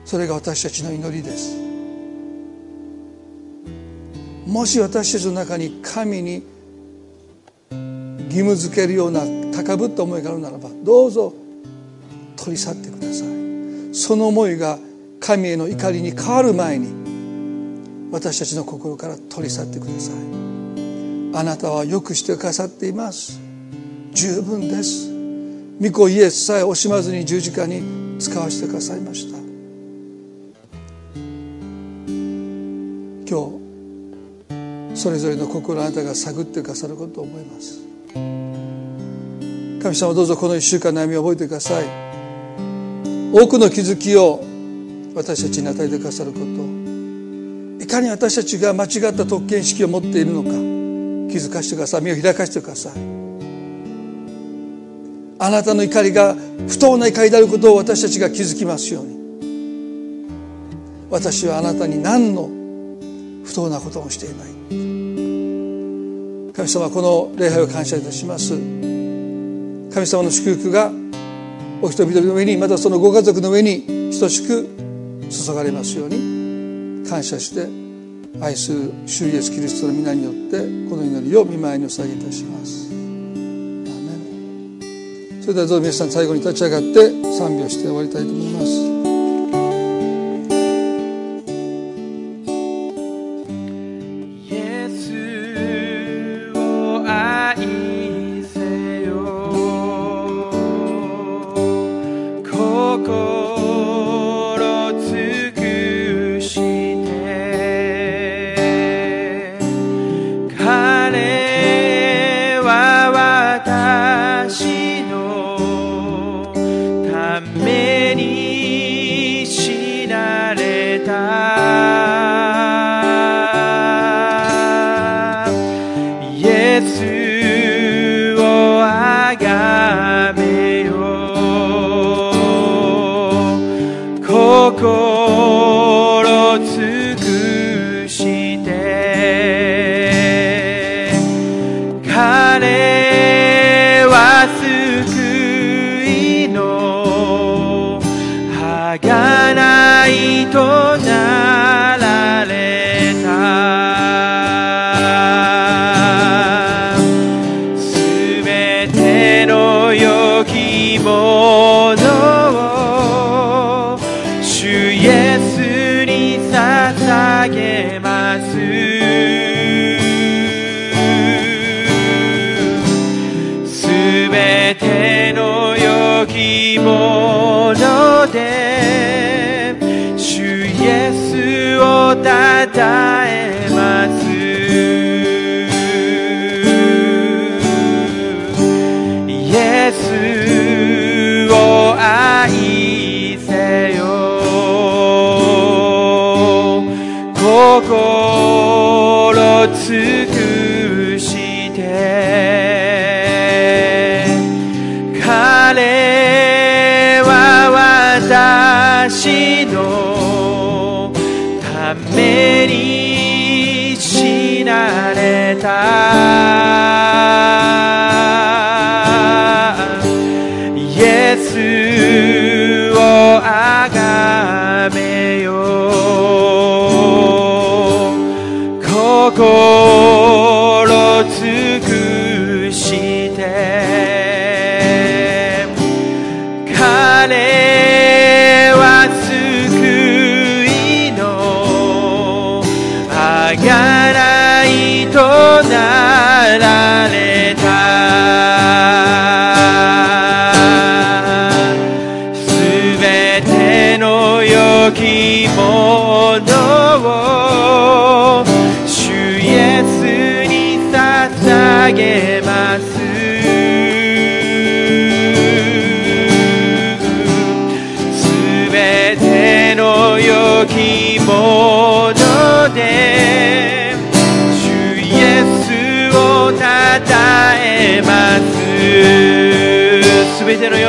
それが私たちの祈りです。もし私たちの中に神に義務付けるような高ぶった思いがあるならばどうぞ取り去ってください。その思いが神への怒りに変わる前に私たちの心から取り去ってください。あなたはよくしてくださっています。十分です。御子イエスさえ惜しまずに十字架に使わせてくださいました。今日それぞれの心あなたが探ってくださることを思います。神様どうぞこの1週間悩みを覚えてください。多くの気づきを私たちに与えてくださること。いかに私たちが間違った特権意識を持っているのか気づかせてください。身を開かせてください。あなたの怒りが不当な怒りであることを私たちが気づきますように。私はあなたに何の不当なこともしていない。神様この礼拝を感謝いたします。神様の祝福がお人々の上にまたそのご家族の上に等しく注がれますように感謝して愛する主イエスキリストの皆によってこの祈りを見舞いにお捧げいたします。それではどうぞ皆さん最後に立ち上がって賛美をして終わりたいと思います。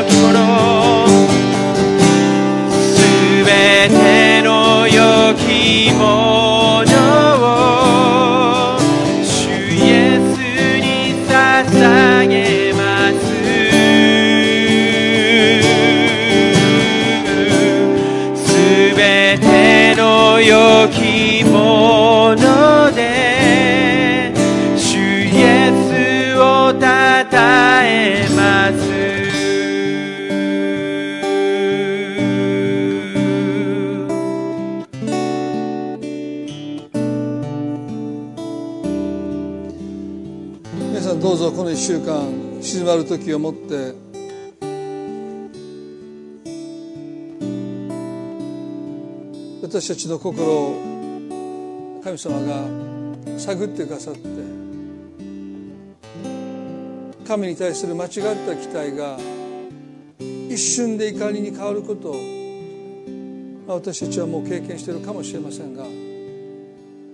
ます時をもって。私たちの心を神様が探ってくださって。神に対する間違った期待が一瞬で怒りに変わることを私たちはもう経験しているかもしれませんが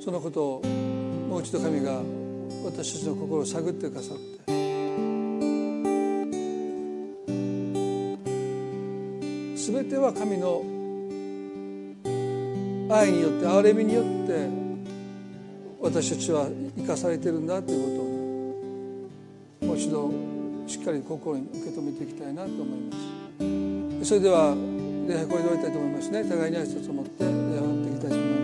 そのことをもう一度神が私たちの心を探ってくださって。全ては神の愛によって憐れみによって私たちは生かされてるんだということをねもう一度しっかり心に受け止めていきたいなと思います。それでは礼拝これで終わりたいと思いますね。互いに挨拶を持って礼拝を持っていきたいと思います。